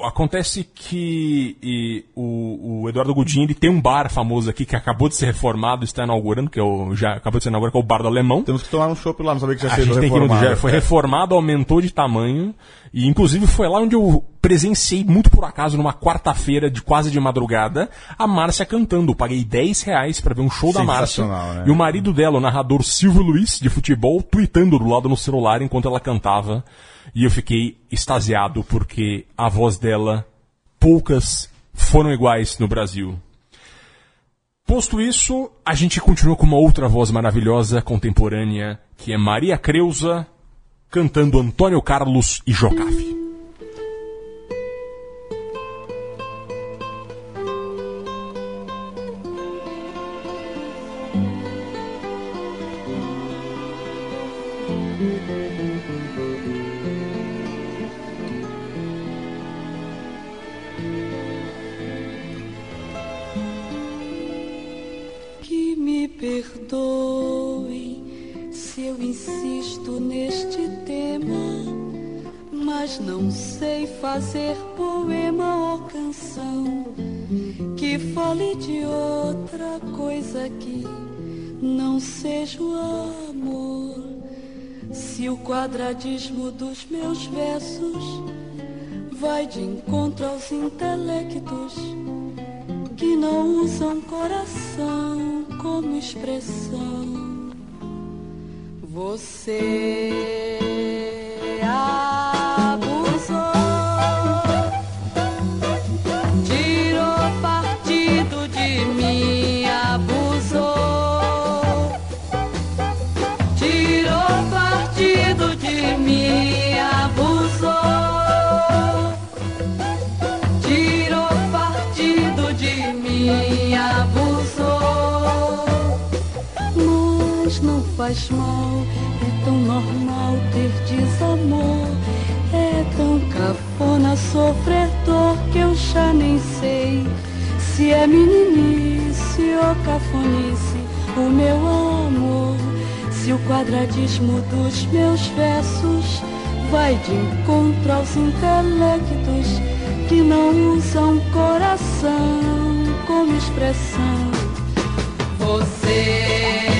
Acontece que e, o, o Eduardo Godinho ele tem um bar famoso aqui que acabou de ser reformado, está inaugurando, que é o, já acabou de ser inaugurado, que é o Bar do Alemão. Temos que tomar um chopp lá, não sabia que já A gente tem que ir no reformado. já foi reformado, aumentou de tamanho. E inclusive foi lá onde eu presenciei, muito por acaso, numa quarta-feira, de quase de madrugada, a Márcia cantando. Eu paguei 10 reais pra ver um show da Márcia. Né? E o marido dela, o narrador Silvio Luiz, de futebol, tweetando do lado no celular enquanto ela cantava. E eu fiquei extasiado, porque a voz dela, poucas foram iguais no Brasil. Posto isso, a gente continua com uma outra voz maravilhosa, contemporânea, que é Maria Creuza, cantando Antônio Carlos e Jocafe. Neste tema, mas não sei fazer poema ou canção que fale de outra coisa que não seja o amor. Se o quadradismo dos meus versos vai de encontro aos intelectos que não usam coração como expressão. Você sofrer dor que eu já nem sei se é meninice ou cafonice o meu amor. Se o quadradismo dos meus versos vai de encontro aos intelectos que não usam coração como expressão. Você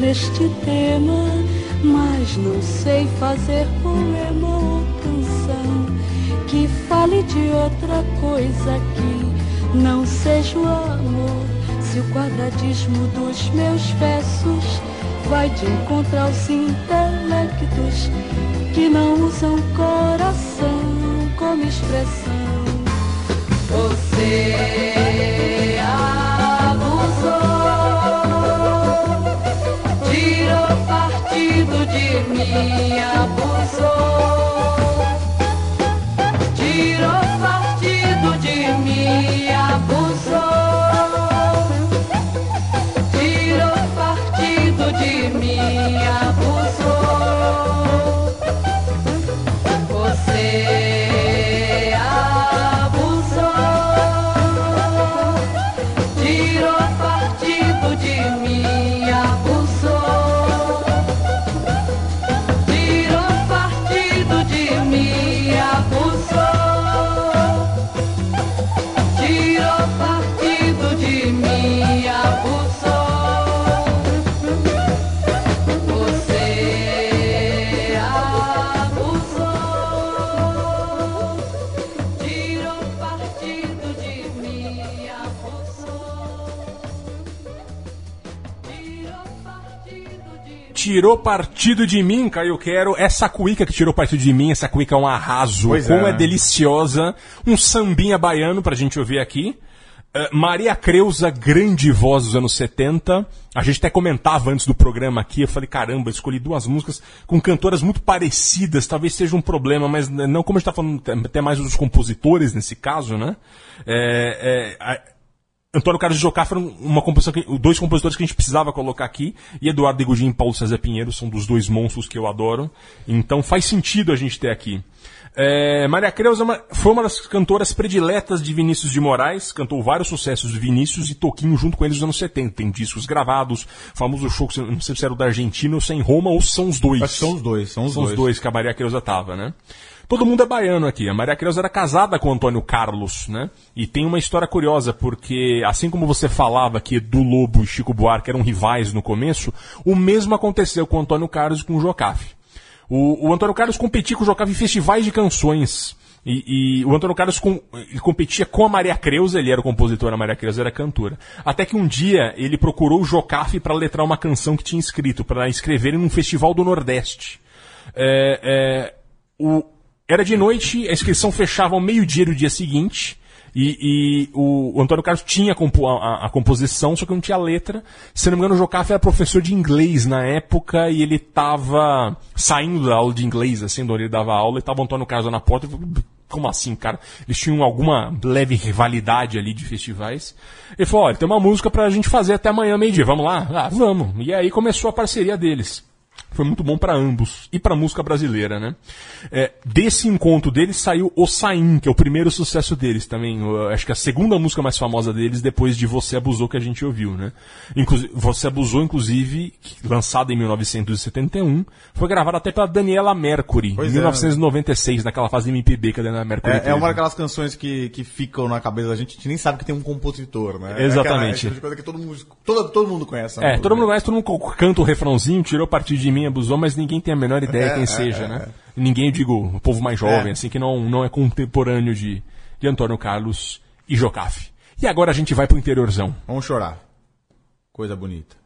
neste tema, mas não sei fazer poema ou canção que fale de outra coisa que não seja o amor. Se o quadradismo dos meus versos vai de encontro aos intelectos que não usam coração como expressão. Tirou partido de mim, Caio Quero. Essa cuíca que tirou partido de mim, essa cuíca é um arraso. Pois Como é, é, deliciosa. Um sambinha baiano pra gente ouvir aqui. Eh, Maria Creuza, grande voz dos anos 70. A gente até comentava antes do programa aqui, eu falei, caramba, eu escolhi duas músicas com cantoras muito parecidas, talvez seja um problema, mas não como a gente tá falando até mais dos compositores nesse caso, né? É, é, a- Antônio Carlos e Jocá foram uma composição que, dois compositores que a gente precisava colocar aqui. E Eduardo Egudin e Paulo César Pinheiro são dos dois monstros que eu adoro. Então faz sentido a gente ter aqui. É, Maria Creuza é foi uma das cantoras prediletas de Vinícius de Moraes, cantou vários sucessos de Vinícius e Toquinho junto com eles nos anos 70. Tem discos gravados, famoso show, que não sei se era o da Argentina ou se é em Roma, ou são os dois. Acho que são os dois, são os São os dois. dois que a Maria Creuza tava, né? Todo mundo é baiano aqui. A Maria Creuza era casada com o Antônio Carlos, né? E tem uma história curiosa, porque assim como você falava que Edu Lobo e Chico Buarque eram rivais no começo, o mesmo aconteceu com o Antônio Carlos e com o Jocafe. O, o Antônio Carlos competia com o Jocafe em festivais de canções. E, e o Antônio Carlos com- competia com a Maria Creuza, ele era o compositor, a Maria Creuza era cantora. Até que um dia ele procurou o Jocafe para letrar uma canção que tinha escrito, para escrever num festival do Nordeste. É, é, o- era de noite, a inscrição fechava ao meio-dia do dia seguinte. E, e o, o Antônio Carlos tinha a, a- a composição, só que não tinha letra. Se não me engano, o Jocafe era professor de inglês na época e ele estava saindo da aula de inglês, assim, onde ele dava aula, e tava o Antônio Carlos na porta. Como assim, cara? Eles tinham alguma leve rivalidade ali de festivais. Ele falou: olha, tem uma música pra gente fazer até amanhã, meio-dia. Vamos lá? Ah, vamos. E aí começou a parceria deles. Foi muito bom pra ambos. E pra música brasileira, né? É, desse encontro deles saiu O Saim, que é o primeiro sucesso deles também. Eu acho que a segunda música mais famosa deles, depois de Você Abusou, que a gente ouviu, né? Você Abusou, inclusive, lançada em 1971, foi gravada até pela Daniela Mercury, Pois em é. 1996, naquela fase de MPB que a Daniela Mercury É, é teve. uma daquelas canções que, que ficam na cabeça da gente, a gente nem sabe que tem um compositor, né? Exatamente. É aquela, é coisa que todo mundo, todo, todo mundo conhece. É, todo mundo conhece, todo mundo canta o refrãozinho, tirou partido de mim, abusou, mas ninguém tem a menor ideia É, quem é, seja, é, né? Ninguém, eu digo, o povo mais jovem, assim, que não, não é contemporâneo de, de Antônio Carlos e Jocafe. E agora a gente vai pro interiorzão. Vamos chorar. Coisa bonita.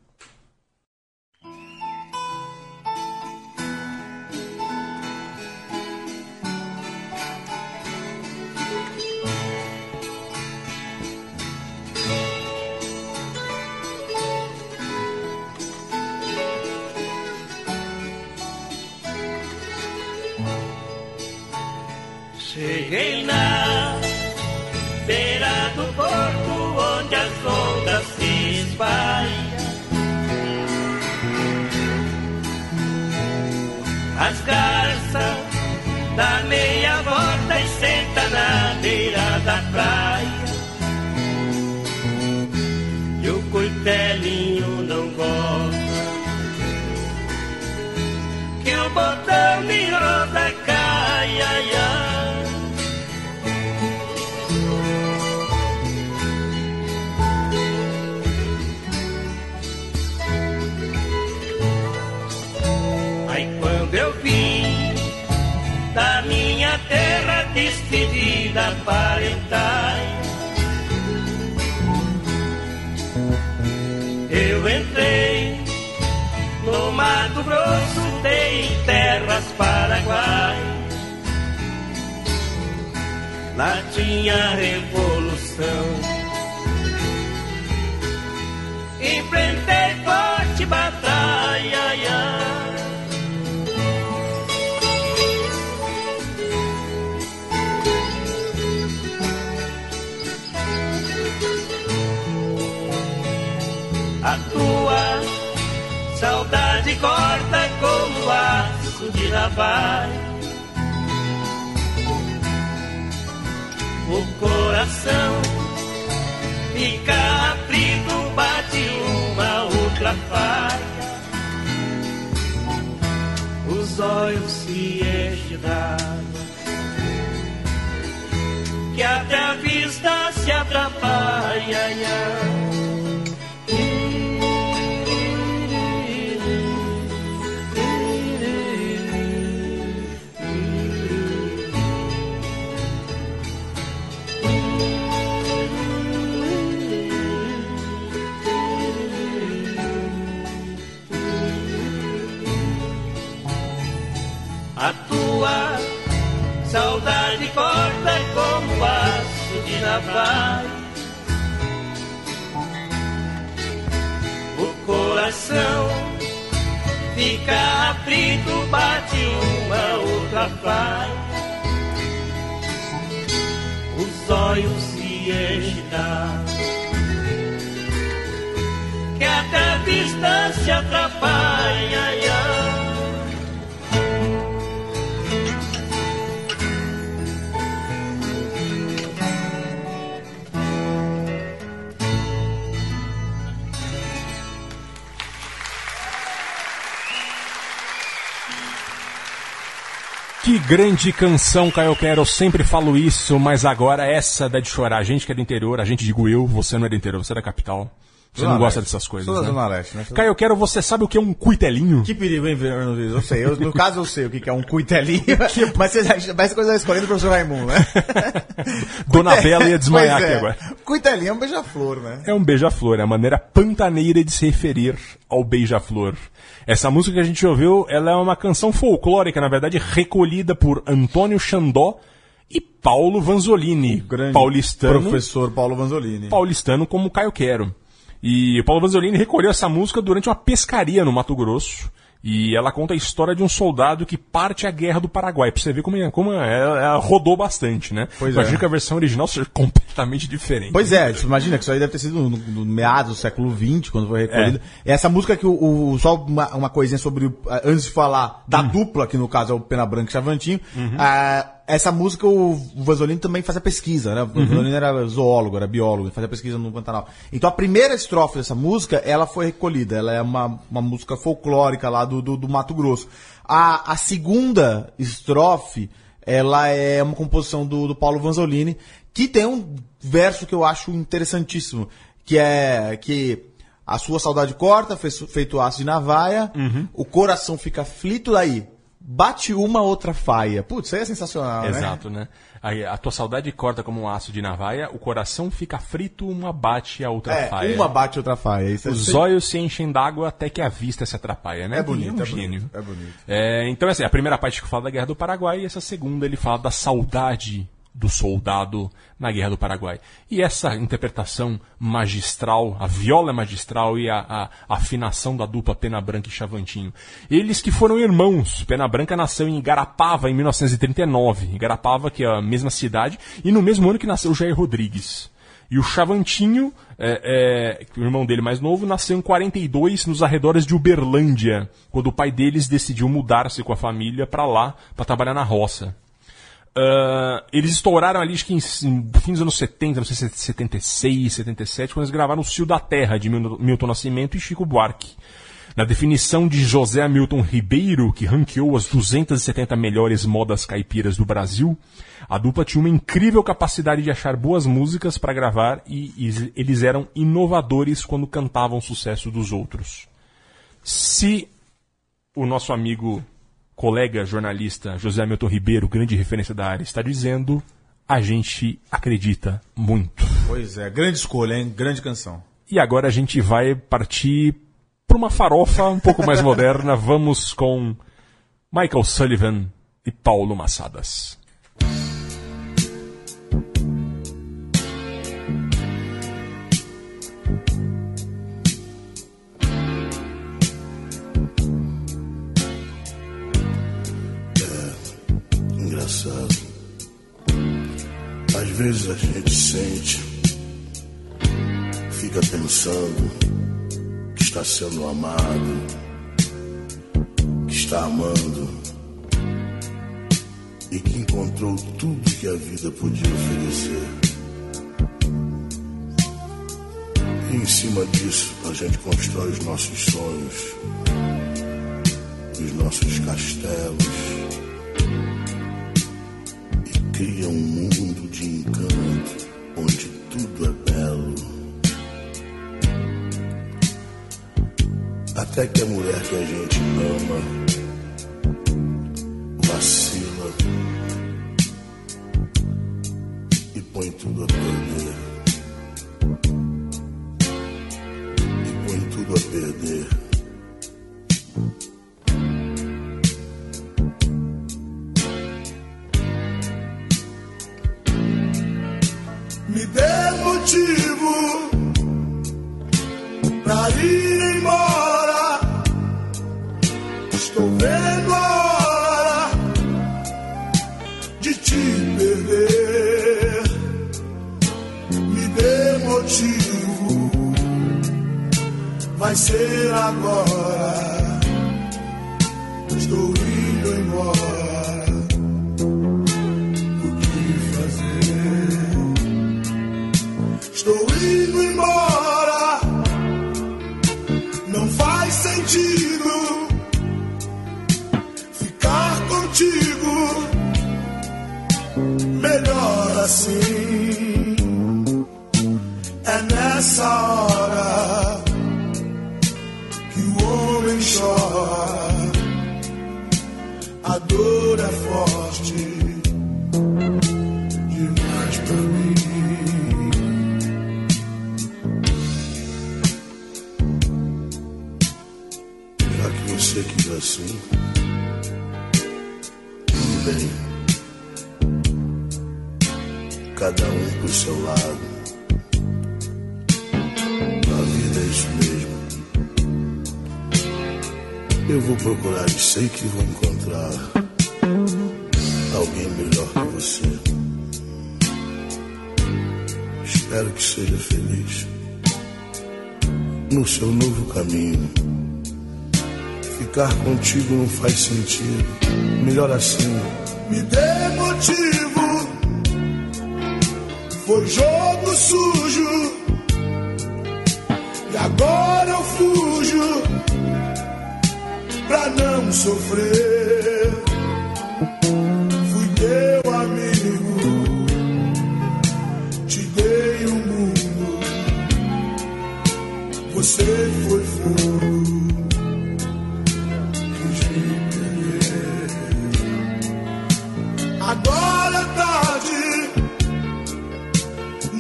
Se espalham. As garças dá meia volta e senta na beira da praia. E o coitelinho não gosta que o botão de rosa Lá tinha revolução. Enfrentei forte batalha. A tua saudade corta como aço de navalha. Os olhos se enchem d'água, que até a vista se atrapalha. Saudade corta como aço de navalha. O coração fica aflito, bate uma outra falha. Os olhos se enchem d'água, que até a se atrapalha. Que grande canção, Caio Quero. Eu sempre falo isso, mas agora essa dá de chorar. A gente que é do interior, a gente digo eu, você não é do interior, você é da capital. Você não gosta dessas coisas, Sou né? Zona Leste, né? Caio Quero, você sabe o que é um cuitelinho? Que perigo, hein, Fernando Luiz? Eu sei. Eu, no caso, eu sei o que é um cuitelinho. mas você parece coisa da escolinha do professor Raimundo, né? Dona Bela ia desmaiar aqui é. agora. Cuitelinho é um beija-flor, né? É um beija-flor, é a maneira pantaneira de se referir ao beija-flor. Essa música que a gente ouviu, ela é uma canção folclórica, na verdade, recolhida por Antônio Xandó e Paulo Vanzolini, Grande paulistano. Professor Paulo Vanzolini. paulistano como Caio Quero. E Paulo Vanzolini recolheu essa música durante uma pescaria no Mato Grosso. E ela conta a história de um soldado que parte à guerra do Paraguai. Pra você ver como, é- como é- ela, rodou bastante, né? Pois Imagina é. que a versão original seja completamente diferente. Pois é, você imagina que isso aí deve ter sido no, no meados do século XX, quando foi recolhido. Essa música que o, o- só uma, uma coisinha sobre, antes de falar da dupla, que no caso é o Pena Branca e Chavantinho, ah, essa música o Vanzolini também fazia pesquisa, né? O Vanzolini era zoólogo, era biólogo, fazia pesquisa no Pantanal. Então a primeira estrofe dessa música, ela foi recolhida, ela é uma, uma música folclórica lá do, do, do Mato Grosso. A, a segunda estrofe, ela é uma composição do, do Paulo Vanzolini, que tem um verso que eu acho interessantíssimo, que é que a sua saudade corta, fez- feito aço de navaia, o coração fica aflito daí. Bate uma outra faia. Putz, isso aí é sensacional, né? Exato, né? Aí, a tua saudade corta como um aço de navaia, o coração fica frito, uma bate a outra É, faia. uma bate outra faia. Isso é Os sempre- olhos se enchem d'água até que a vista se atrapalha, né? É bonito, um é gênio. bonito, é bonito. É, então, assim, a primeira parte que fala da Guerra do Paraguai e essa segunda ele fala da saudade do soldado na Guerra do Paraguai. E essa interpretação magistral, a viola magistral e a, a- a afinação da dupla Pena Branca e Chavantinho. Eles que foram irmãos. Pena Branca nasceu em Igarapava em 1939. Igarapava, que é a mesma cidade, e no mesmo ano que nasceu Jair Rodrigues. E o Chavantinho, é, é, o irmão dele mais novo, nasceu em 42 nos arredores de Uberlândia, quando o pai deles decidiu mudar-se com a família para lá, para trabalhar na roça. Ah, eles estouraram ali, acho que em, em fim dos anos 70, não sei se é 76, 77, quando eles gravaram O Cio da Terra, de Mil- Milton Nascimento e Chico Buarque. Na definição de José Hamilton Ribeiro, que ranqueou as 270 melhores modas caipiras do Brasil, a dupla tinha uma incrível capacidade de achar boas músicas para gravar e, e eles eram inovadores quando cantavam o sucesso dos outros. Se o nosso amigo, colega jornalista José Hamilton Ribeiro, grande referência da área, está dizendo, a gente acredita muito. Pois é, grande escolha, hein? Grande canção. E agora a gente vai partir para uma farofa um pouco mais moderna. Vamos com Michael Sullivan e Paulo Massadas. Engraçado. Às vezes a gente sente, fica pensando que está sendo amado, que está amando e que encontrou tudo que a vida podia oferecer. E em cima disso a gente constrói os nossos sonhos, os nossos castelos cria um mundo de encanto onde tudo é belo. Até que a mulher que a gente ama vacila e põe tudo a perder. E põe tudo a perder. Motivo pra ir embora. Estou vendo a hora de te perder. Me dê motivo, vai ser agora. Seu lado. A vida é isso mesmo. Eu vou procurar e sei que vou encontrar alguém melhor que você. Espero que seja feliz no seu novo caminho. Ficar contigo não faz sentido. Melhor assim. Me dê motivo. Foi jogo sujo. E agora eu fujo. Pra não sofrer.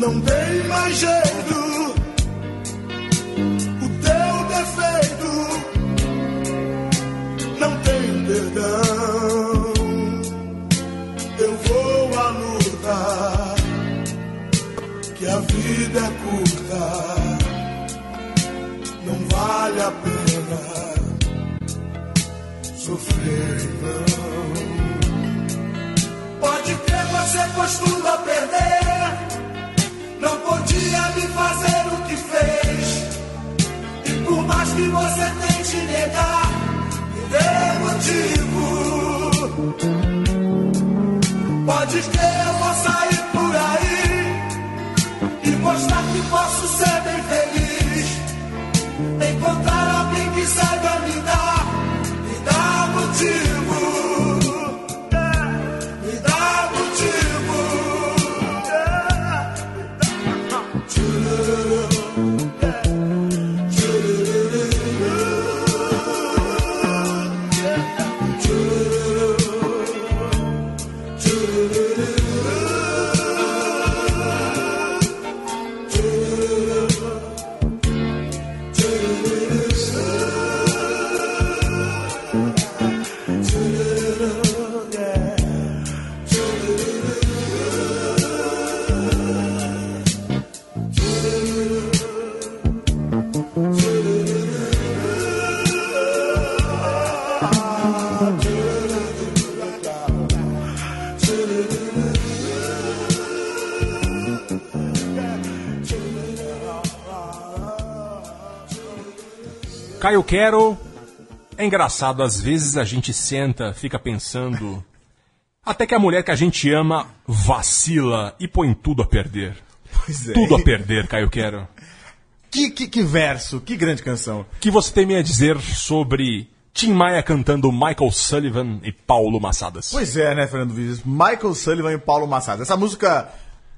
Não tem mais jeito. O teu defeito não tem perdão. Eu vou à luta, que a vida é curta, não vale a pena sofrer vão. Pode ter, você tudo a perder. Que você tente negar, me dê motivo. Pode crer, eu vou sair por aí e mostrar que posso ser bem feliz. Encontrar alguém que saiba me dar, me dá motivo. Caio Quero. É engraçado, às vezes a gente senta, fica pensando. Até que a mulher que a gente ama vacila e põe tudo a perder. Pois é. Tudo a perder, Caio Quero. Que, que, que verso, que grande canção. Que você tem a dizer sobre Tim Maia cantando Michael Sullivan e Paulo Massadas? Pois é, né, Fernando Vives? Michael Sullivan e Paulo Massada. Essa música,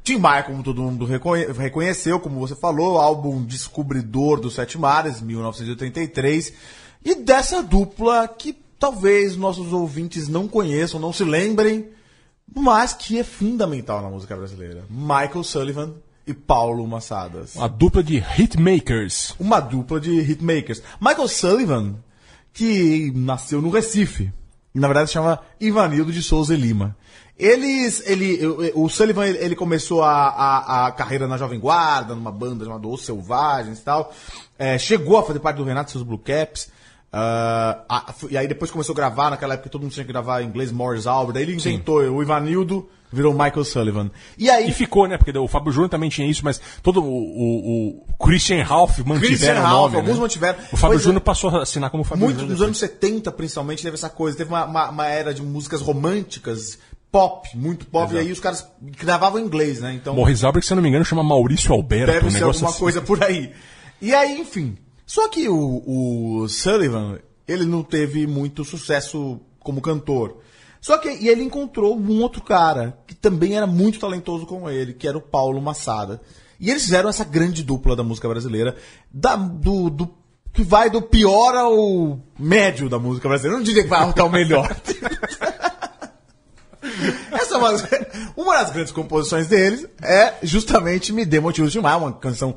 Tim Maia, como todo mundo reconhe- reconheceu, como você falou, álbum descobridor dos Sete Mares, 1983. E dessa dupla que talvez nossos ouvintes não conheçam, não se lembrem, mas que é fundamental na música brasileira. Michael Sullivan e Paulo Massadas. A dupla de hitmakers. Uma dupla de hitmakers. Michael Sullivan, que nasceu no Recife. E, na verdade se chama Ivanildo de Souza e Lima. Eles, ele, o Sullivan, ele começou a, a, a carreira na Jovem Guarda, numa banda chamada Os Selvagens e tal. É, chegou a fazer parte do Renato e seus Blue Caps. Ah, a- e aí depois começou a gravar, naquela época todo mundo tinha que gravar em inglês, Morris Albert. Daí ele inventou o Ivanildo, virou Michael Sullivan. E aí... E ficou, né? Porque o Fábio Júnior também tinha isso, mas todo o, o, o Christian Ralph mantiveram Christian o Ralph, nome, alguns né? mantiveram. O Fábio é. Júnior passou a assinar como Fábio Muito Júnior. nos anos 70, principalmente, teve essa coisa. Teve uma, uma, uma era de músicas românticas, pop, muito pop, e aí os caras gravavam em inglês, né? Então Morris Albert, se eu não me engano, chama Maurício Alberto. deve um ser alguma assim. coisa por aí. E aí, enfim. Só que o, o Sullivan, ele não teve muito sucesso como cantor. Só que e ele encontrou um outro cara que também era muito talentoso como ele, que era o Paulo Massada. E eles fizeram essa grande dupla da música brasileira, da, do, do- que vai do pior ao médio da música brasileira. Eu não diria que vai até o melhor. Essa é uma, uma das grandes composições deles é justamente Me Dê Motivo de Chamar, uma canção,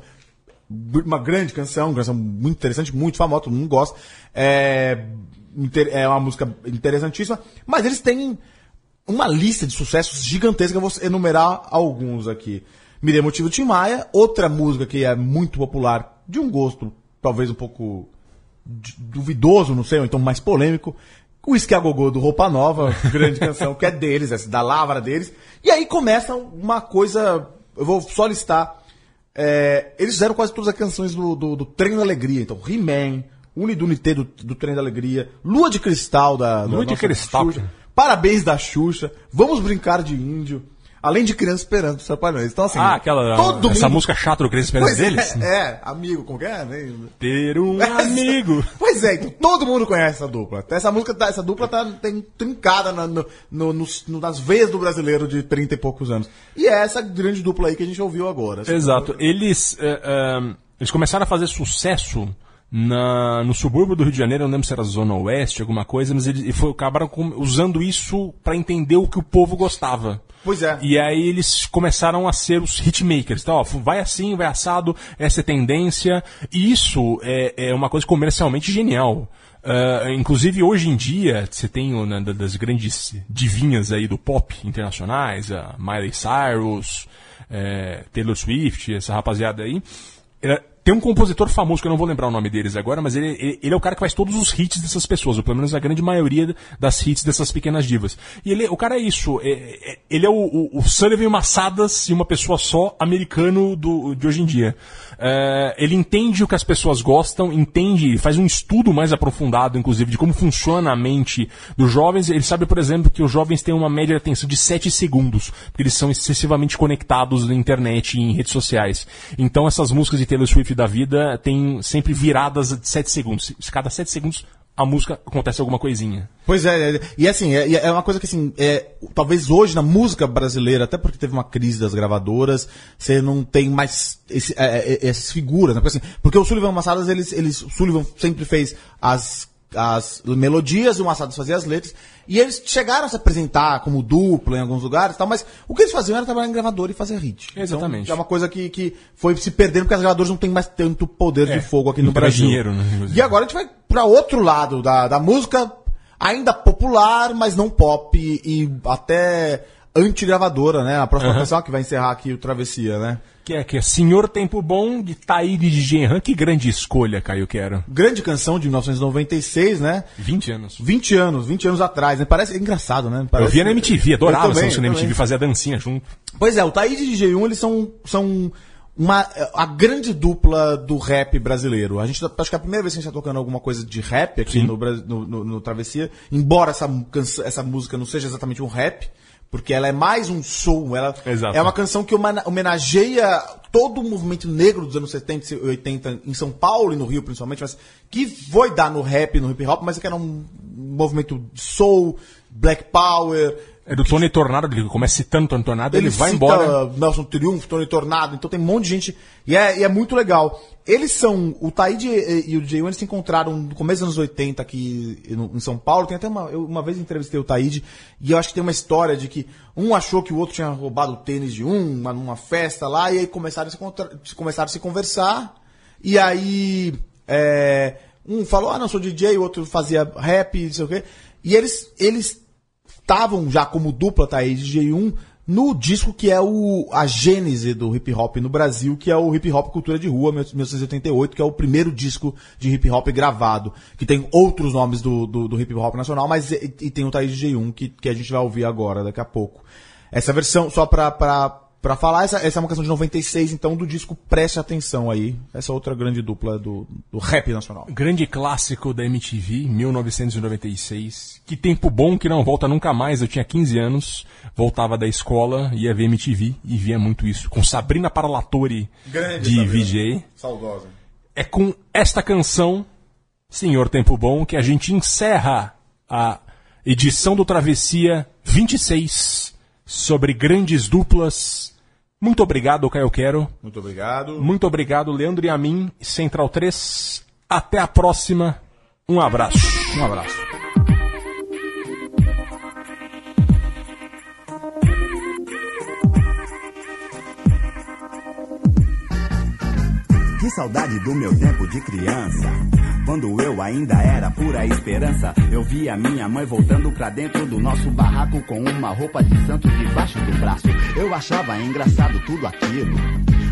uma grande canção, uma canção muito interessante, muito famosa, todo mundo gosta. É, é uma música interessantíssima, mas eles têm uma lista de sucessos gigantesca, eu vou enumerar alguns aqui. Me Dê Motivo de Maia, outra música que é muito popular, de um gosto talvez um pouco duvidoso, não sei, ou então mais polêmico. O Whisky a Gogô do Roupa Nova, grande canção, que é deles, essa, da lavra deles. E aí começa uma coisa, eu vou só listar. é, eles fizeram quase todas as canções do, do, do Trem da Alegria. Então, He-Man, Unidunité do, do Trem da Alegria, Lua de Cristal da, da Lua de Cristal. Xuxa, Parabéns da Xuxa, Vamos Brincar de Índio, além de Criança Esperando dos Trapalhões. Então, assim, Ah, aquela. todo essa mundo- música chata do Criança Esperança é, deles? É, amigo, como que é? Nem- Ter um amigo. Pois é, então todo mundo conhece essa dupla. Essa música, tá- essa dupla tá tem, trincada na- no, no- no- nas veias do brasileiro de 30 e poucos anos. E é essa grande dupla aí que a gente ouviu agora. Exato. Eles, eh, eh, eles começaram a fazer sucesso na, no subúrbio do Rio de Janeiro, não lembro se era Zona Oeste, alguma coisa, mas eles foi, acabaram com- usando isso para entender o que o povo gostava. Pois é. E aí eles começaram a ser os hitmakers. Então, ó, vai assim, vai assado, essa é tendência. E isso é, é uma coisa comercialmente genial. Ah, inclusive, hoje em dia, você tem o, né, da- das grandes divinhas aí do pop internacionais, a Miley Cyrus, eh, Taylor Swift, essa rapaziada aí. Tem um compositor famoso, que eu não vou lembrar o nome deles agora, mas ele, ele, ele é o cara que faz todos os hits dessas pessoas, ou pelo menos a grande maioria das hits dessas pequenas divas. E ele, o cara é isso, é- é- ele é o, o, o Sullivan Massadas e uma pessoa só americano do, de hoje em dia. É, ele entende o que as pessoas gostam, entende, faz um estudo mais aprofundado, inclusive, de como funciona a mente dos jovens. Ele sabe, por exemplo, que os jovens têm uma média de atenção de 7 segundos, porque eles são excessivamente conectados na internet e em redes sociais. Então essas músicas de Taylor Swift da vida têm sempre viradas de 7 segundos. Cada 7 segundos a música acontece alguma coisinha. Pois é, é, e assim, é, é uma coisa que assim, é, talvez hoje na música brasileira, até porque teve uma crise das gravadoras, você não tem mais esse- é, é, essas figuras, né? Porque, assim, porque o Sullivan Massadas, eles, eles, Sullivan sempre fez as, as melodias o Massadas fazia as letras, e eles chegaram a se apresentar como dupla em alguns lugares e tal, mas o que eles faziam era trabalhar em gravador e fazer hit. Exatamente. Então, é uma coisa que, que foi se perdendo porque as gravadoras não têm mais tanto poder É, de fogo aqui no Brasil. dinheiro, né, inclusive. E agora a gente vai para outro lado da, da música, ainda popular, mas não pop e até antigravadora, né? A próxima canção que vai encerrar aqui o Travessia, né? Que é, que é Senhor Tempo Bom, de Taíde de Genran. Que grande escolha, Caio Quero. Grande canção de 1996, né? 20 anos. 20 anos, 20 anos atrás, né? Parece engraçado, né? Parece... Eu via na MTV, adorava essa música na MTV, fazia dancinha junto. Pois é, o Taíde e DJ1, eles são, são uma, a grande dupla do rap brasileiro. A gente, acho que é a primeira vez que a gente está tocando alguma coisa de rap aqui no, no, no- no Travessia, embora essa, canção- essa música não seja exatamente um rap, porque ela é mais um soul, ela Exato. é uma canção que homena- homenageia todo o movimento negro dos anos 70 e 80 em São Paulo e no Rio principalmente, mas que foi dar no rap no hip hop, mas que era um movimento soul, black power, É do Tony Tornado, ele começa citando Tony Tornado, ele, vai cita embora. Nelson Triunfo, Tony Tornado, então tem um monte de gente. E é, e é muito legal. Eles são. O Taíde e, e o J1 eles se encontraram no começo dos anos 80 aqui no- em São Paulo. Tem até uma. Eu uma vez entrevistei o Taíde e eu acho que tem uma história de que um achou que o outro tinha roubado o tênis de um uma- numa festa lá, e aí começaram a se, contra- começaram a se conversar. E aí. é, um falou, ah, não, sou DJ, o outro fazia rap, não sei o quê. E eles. eles estavam já como dupla Thaís e J1 no disco que é o, a gênese do hip hop no Brasil, que é o Hip Hop Cultura de Rua, 1988, que é o primeiro disco de hip hop gravado, que tem outros nomes do, do, do hip hop nacional, mas e, e tem o Thaís G1, que, que a gente vai ouvir agora, daqui a pouco. Essa versão, só pra, pra falar, essa, essa é uma canção de 96, então do disco Preste Atenção aí, essa outra grande dupla do, do rap nacional. Grande clássico da MTV, 1996. Que tempo bom que não volta nunca mais. Eu tinha 15 anos, voltava da escola, ia ver MTV e via muito isso. Com Sabrina Parlatore Grande de Sabrina. VJ. Saudosa. É com esta canção, Senhor Tempo Bom, que a gente encerra a edição do Travessia 26 sobre grandes duplas. Muito obrigado, Caio Quero. Muito obrigado. Muito obrigado, Leandro e a mim, Central 3. Até a próxima. Um abraço. Um abraço. Que saudade do meu tempo de criança. Quando eu ainda era pura esperança, eu via minha mãe voltando pra dentro do nosso barraco com uma roupa de santo debaixo do braço. Eu achava engraçado tudo aquilo.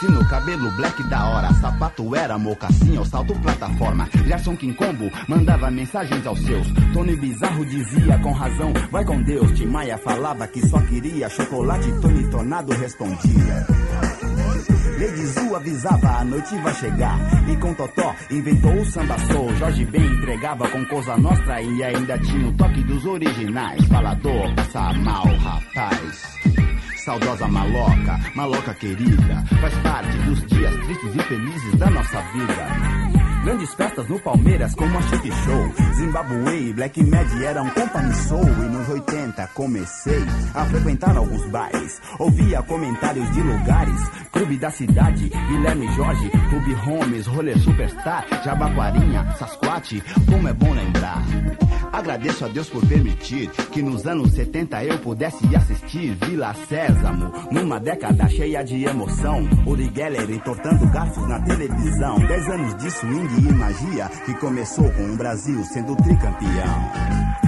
Sino, cabelo black da hora. Sapato era mocassim, ao salto plataforma. Gerson Quincombo mandava mensagens aos seus. Tony Bizarro dizia com razão, vai com Deus. Tim Maia falava que só queria chocolate. Tony Tornado respondia. Lady Zu avisava, a noite vai chegar. E com Totó inventou o samba soul. Jorge Ben entregava com Cosa Nostra e ainda tinha o toque dos originais. Falador, passa mal, rapaz. Saudosa maloca, maloca querida, faz parte dos dias tristes e felizes da nossa vida. Grandes festas no Palmeiras como a Chic Show Zimbabwe e Black Mad eram company soul E nos 80 comecei a frequentar alguns bares Ouvia comentários de lugares Clube da Cidade, Guilherme Jorge Clube Holmes, Rolê Superstar Jabaquarinha, Sasquatch Como é bom lembrar Agradeço a Deus por permitir que nos anos 70 eu pudesse assistir Vila Sésamo, numa década cheia de emoção. Uri Geller entortando garfos na televisão. Dez anos de swing e magia que começou com o Brasil sendo tricampeão.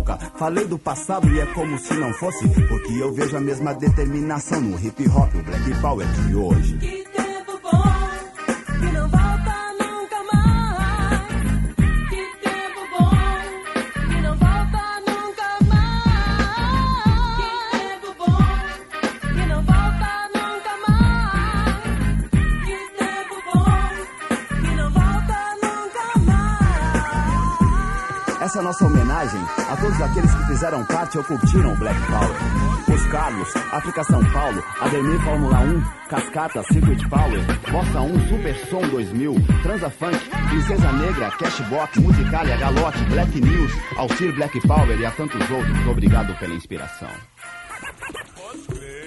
Falei do passado e é como se não fosse, porque eu vejo a mesma determinação no hip hop, o black power de hoje. Essa nossa homenagem a todos aqueles que fizeram parte ou curtiram Black Power. Os Carlos, África São Paulo, Ademir Fórmula 1, Cascata, Secret Power, Bossa 1, Super Som 2000, Transa Funk, Princesa Negra, Cashbox, Musicalia, Galote, Black News, Alcir Black Power e a tantos outros. Obrigado pela inspiração. Pode crer.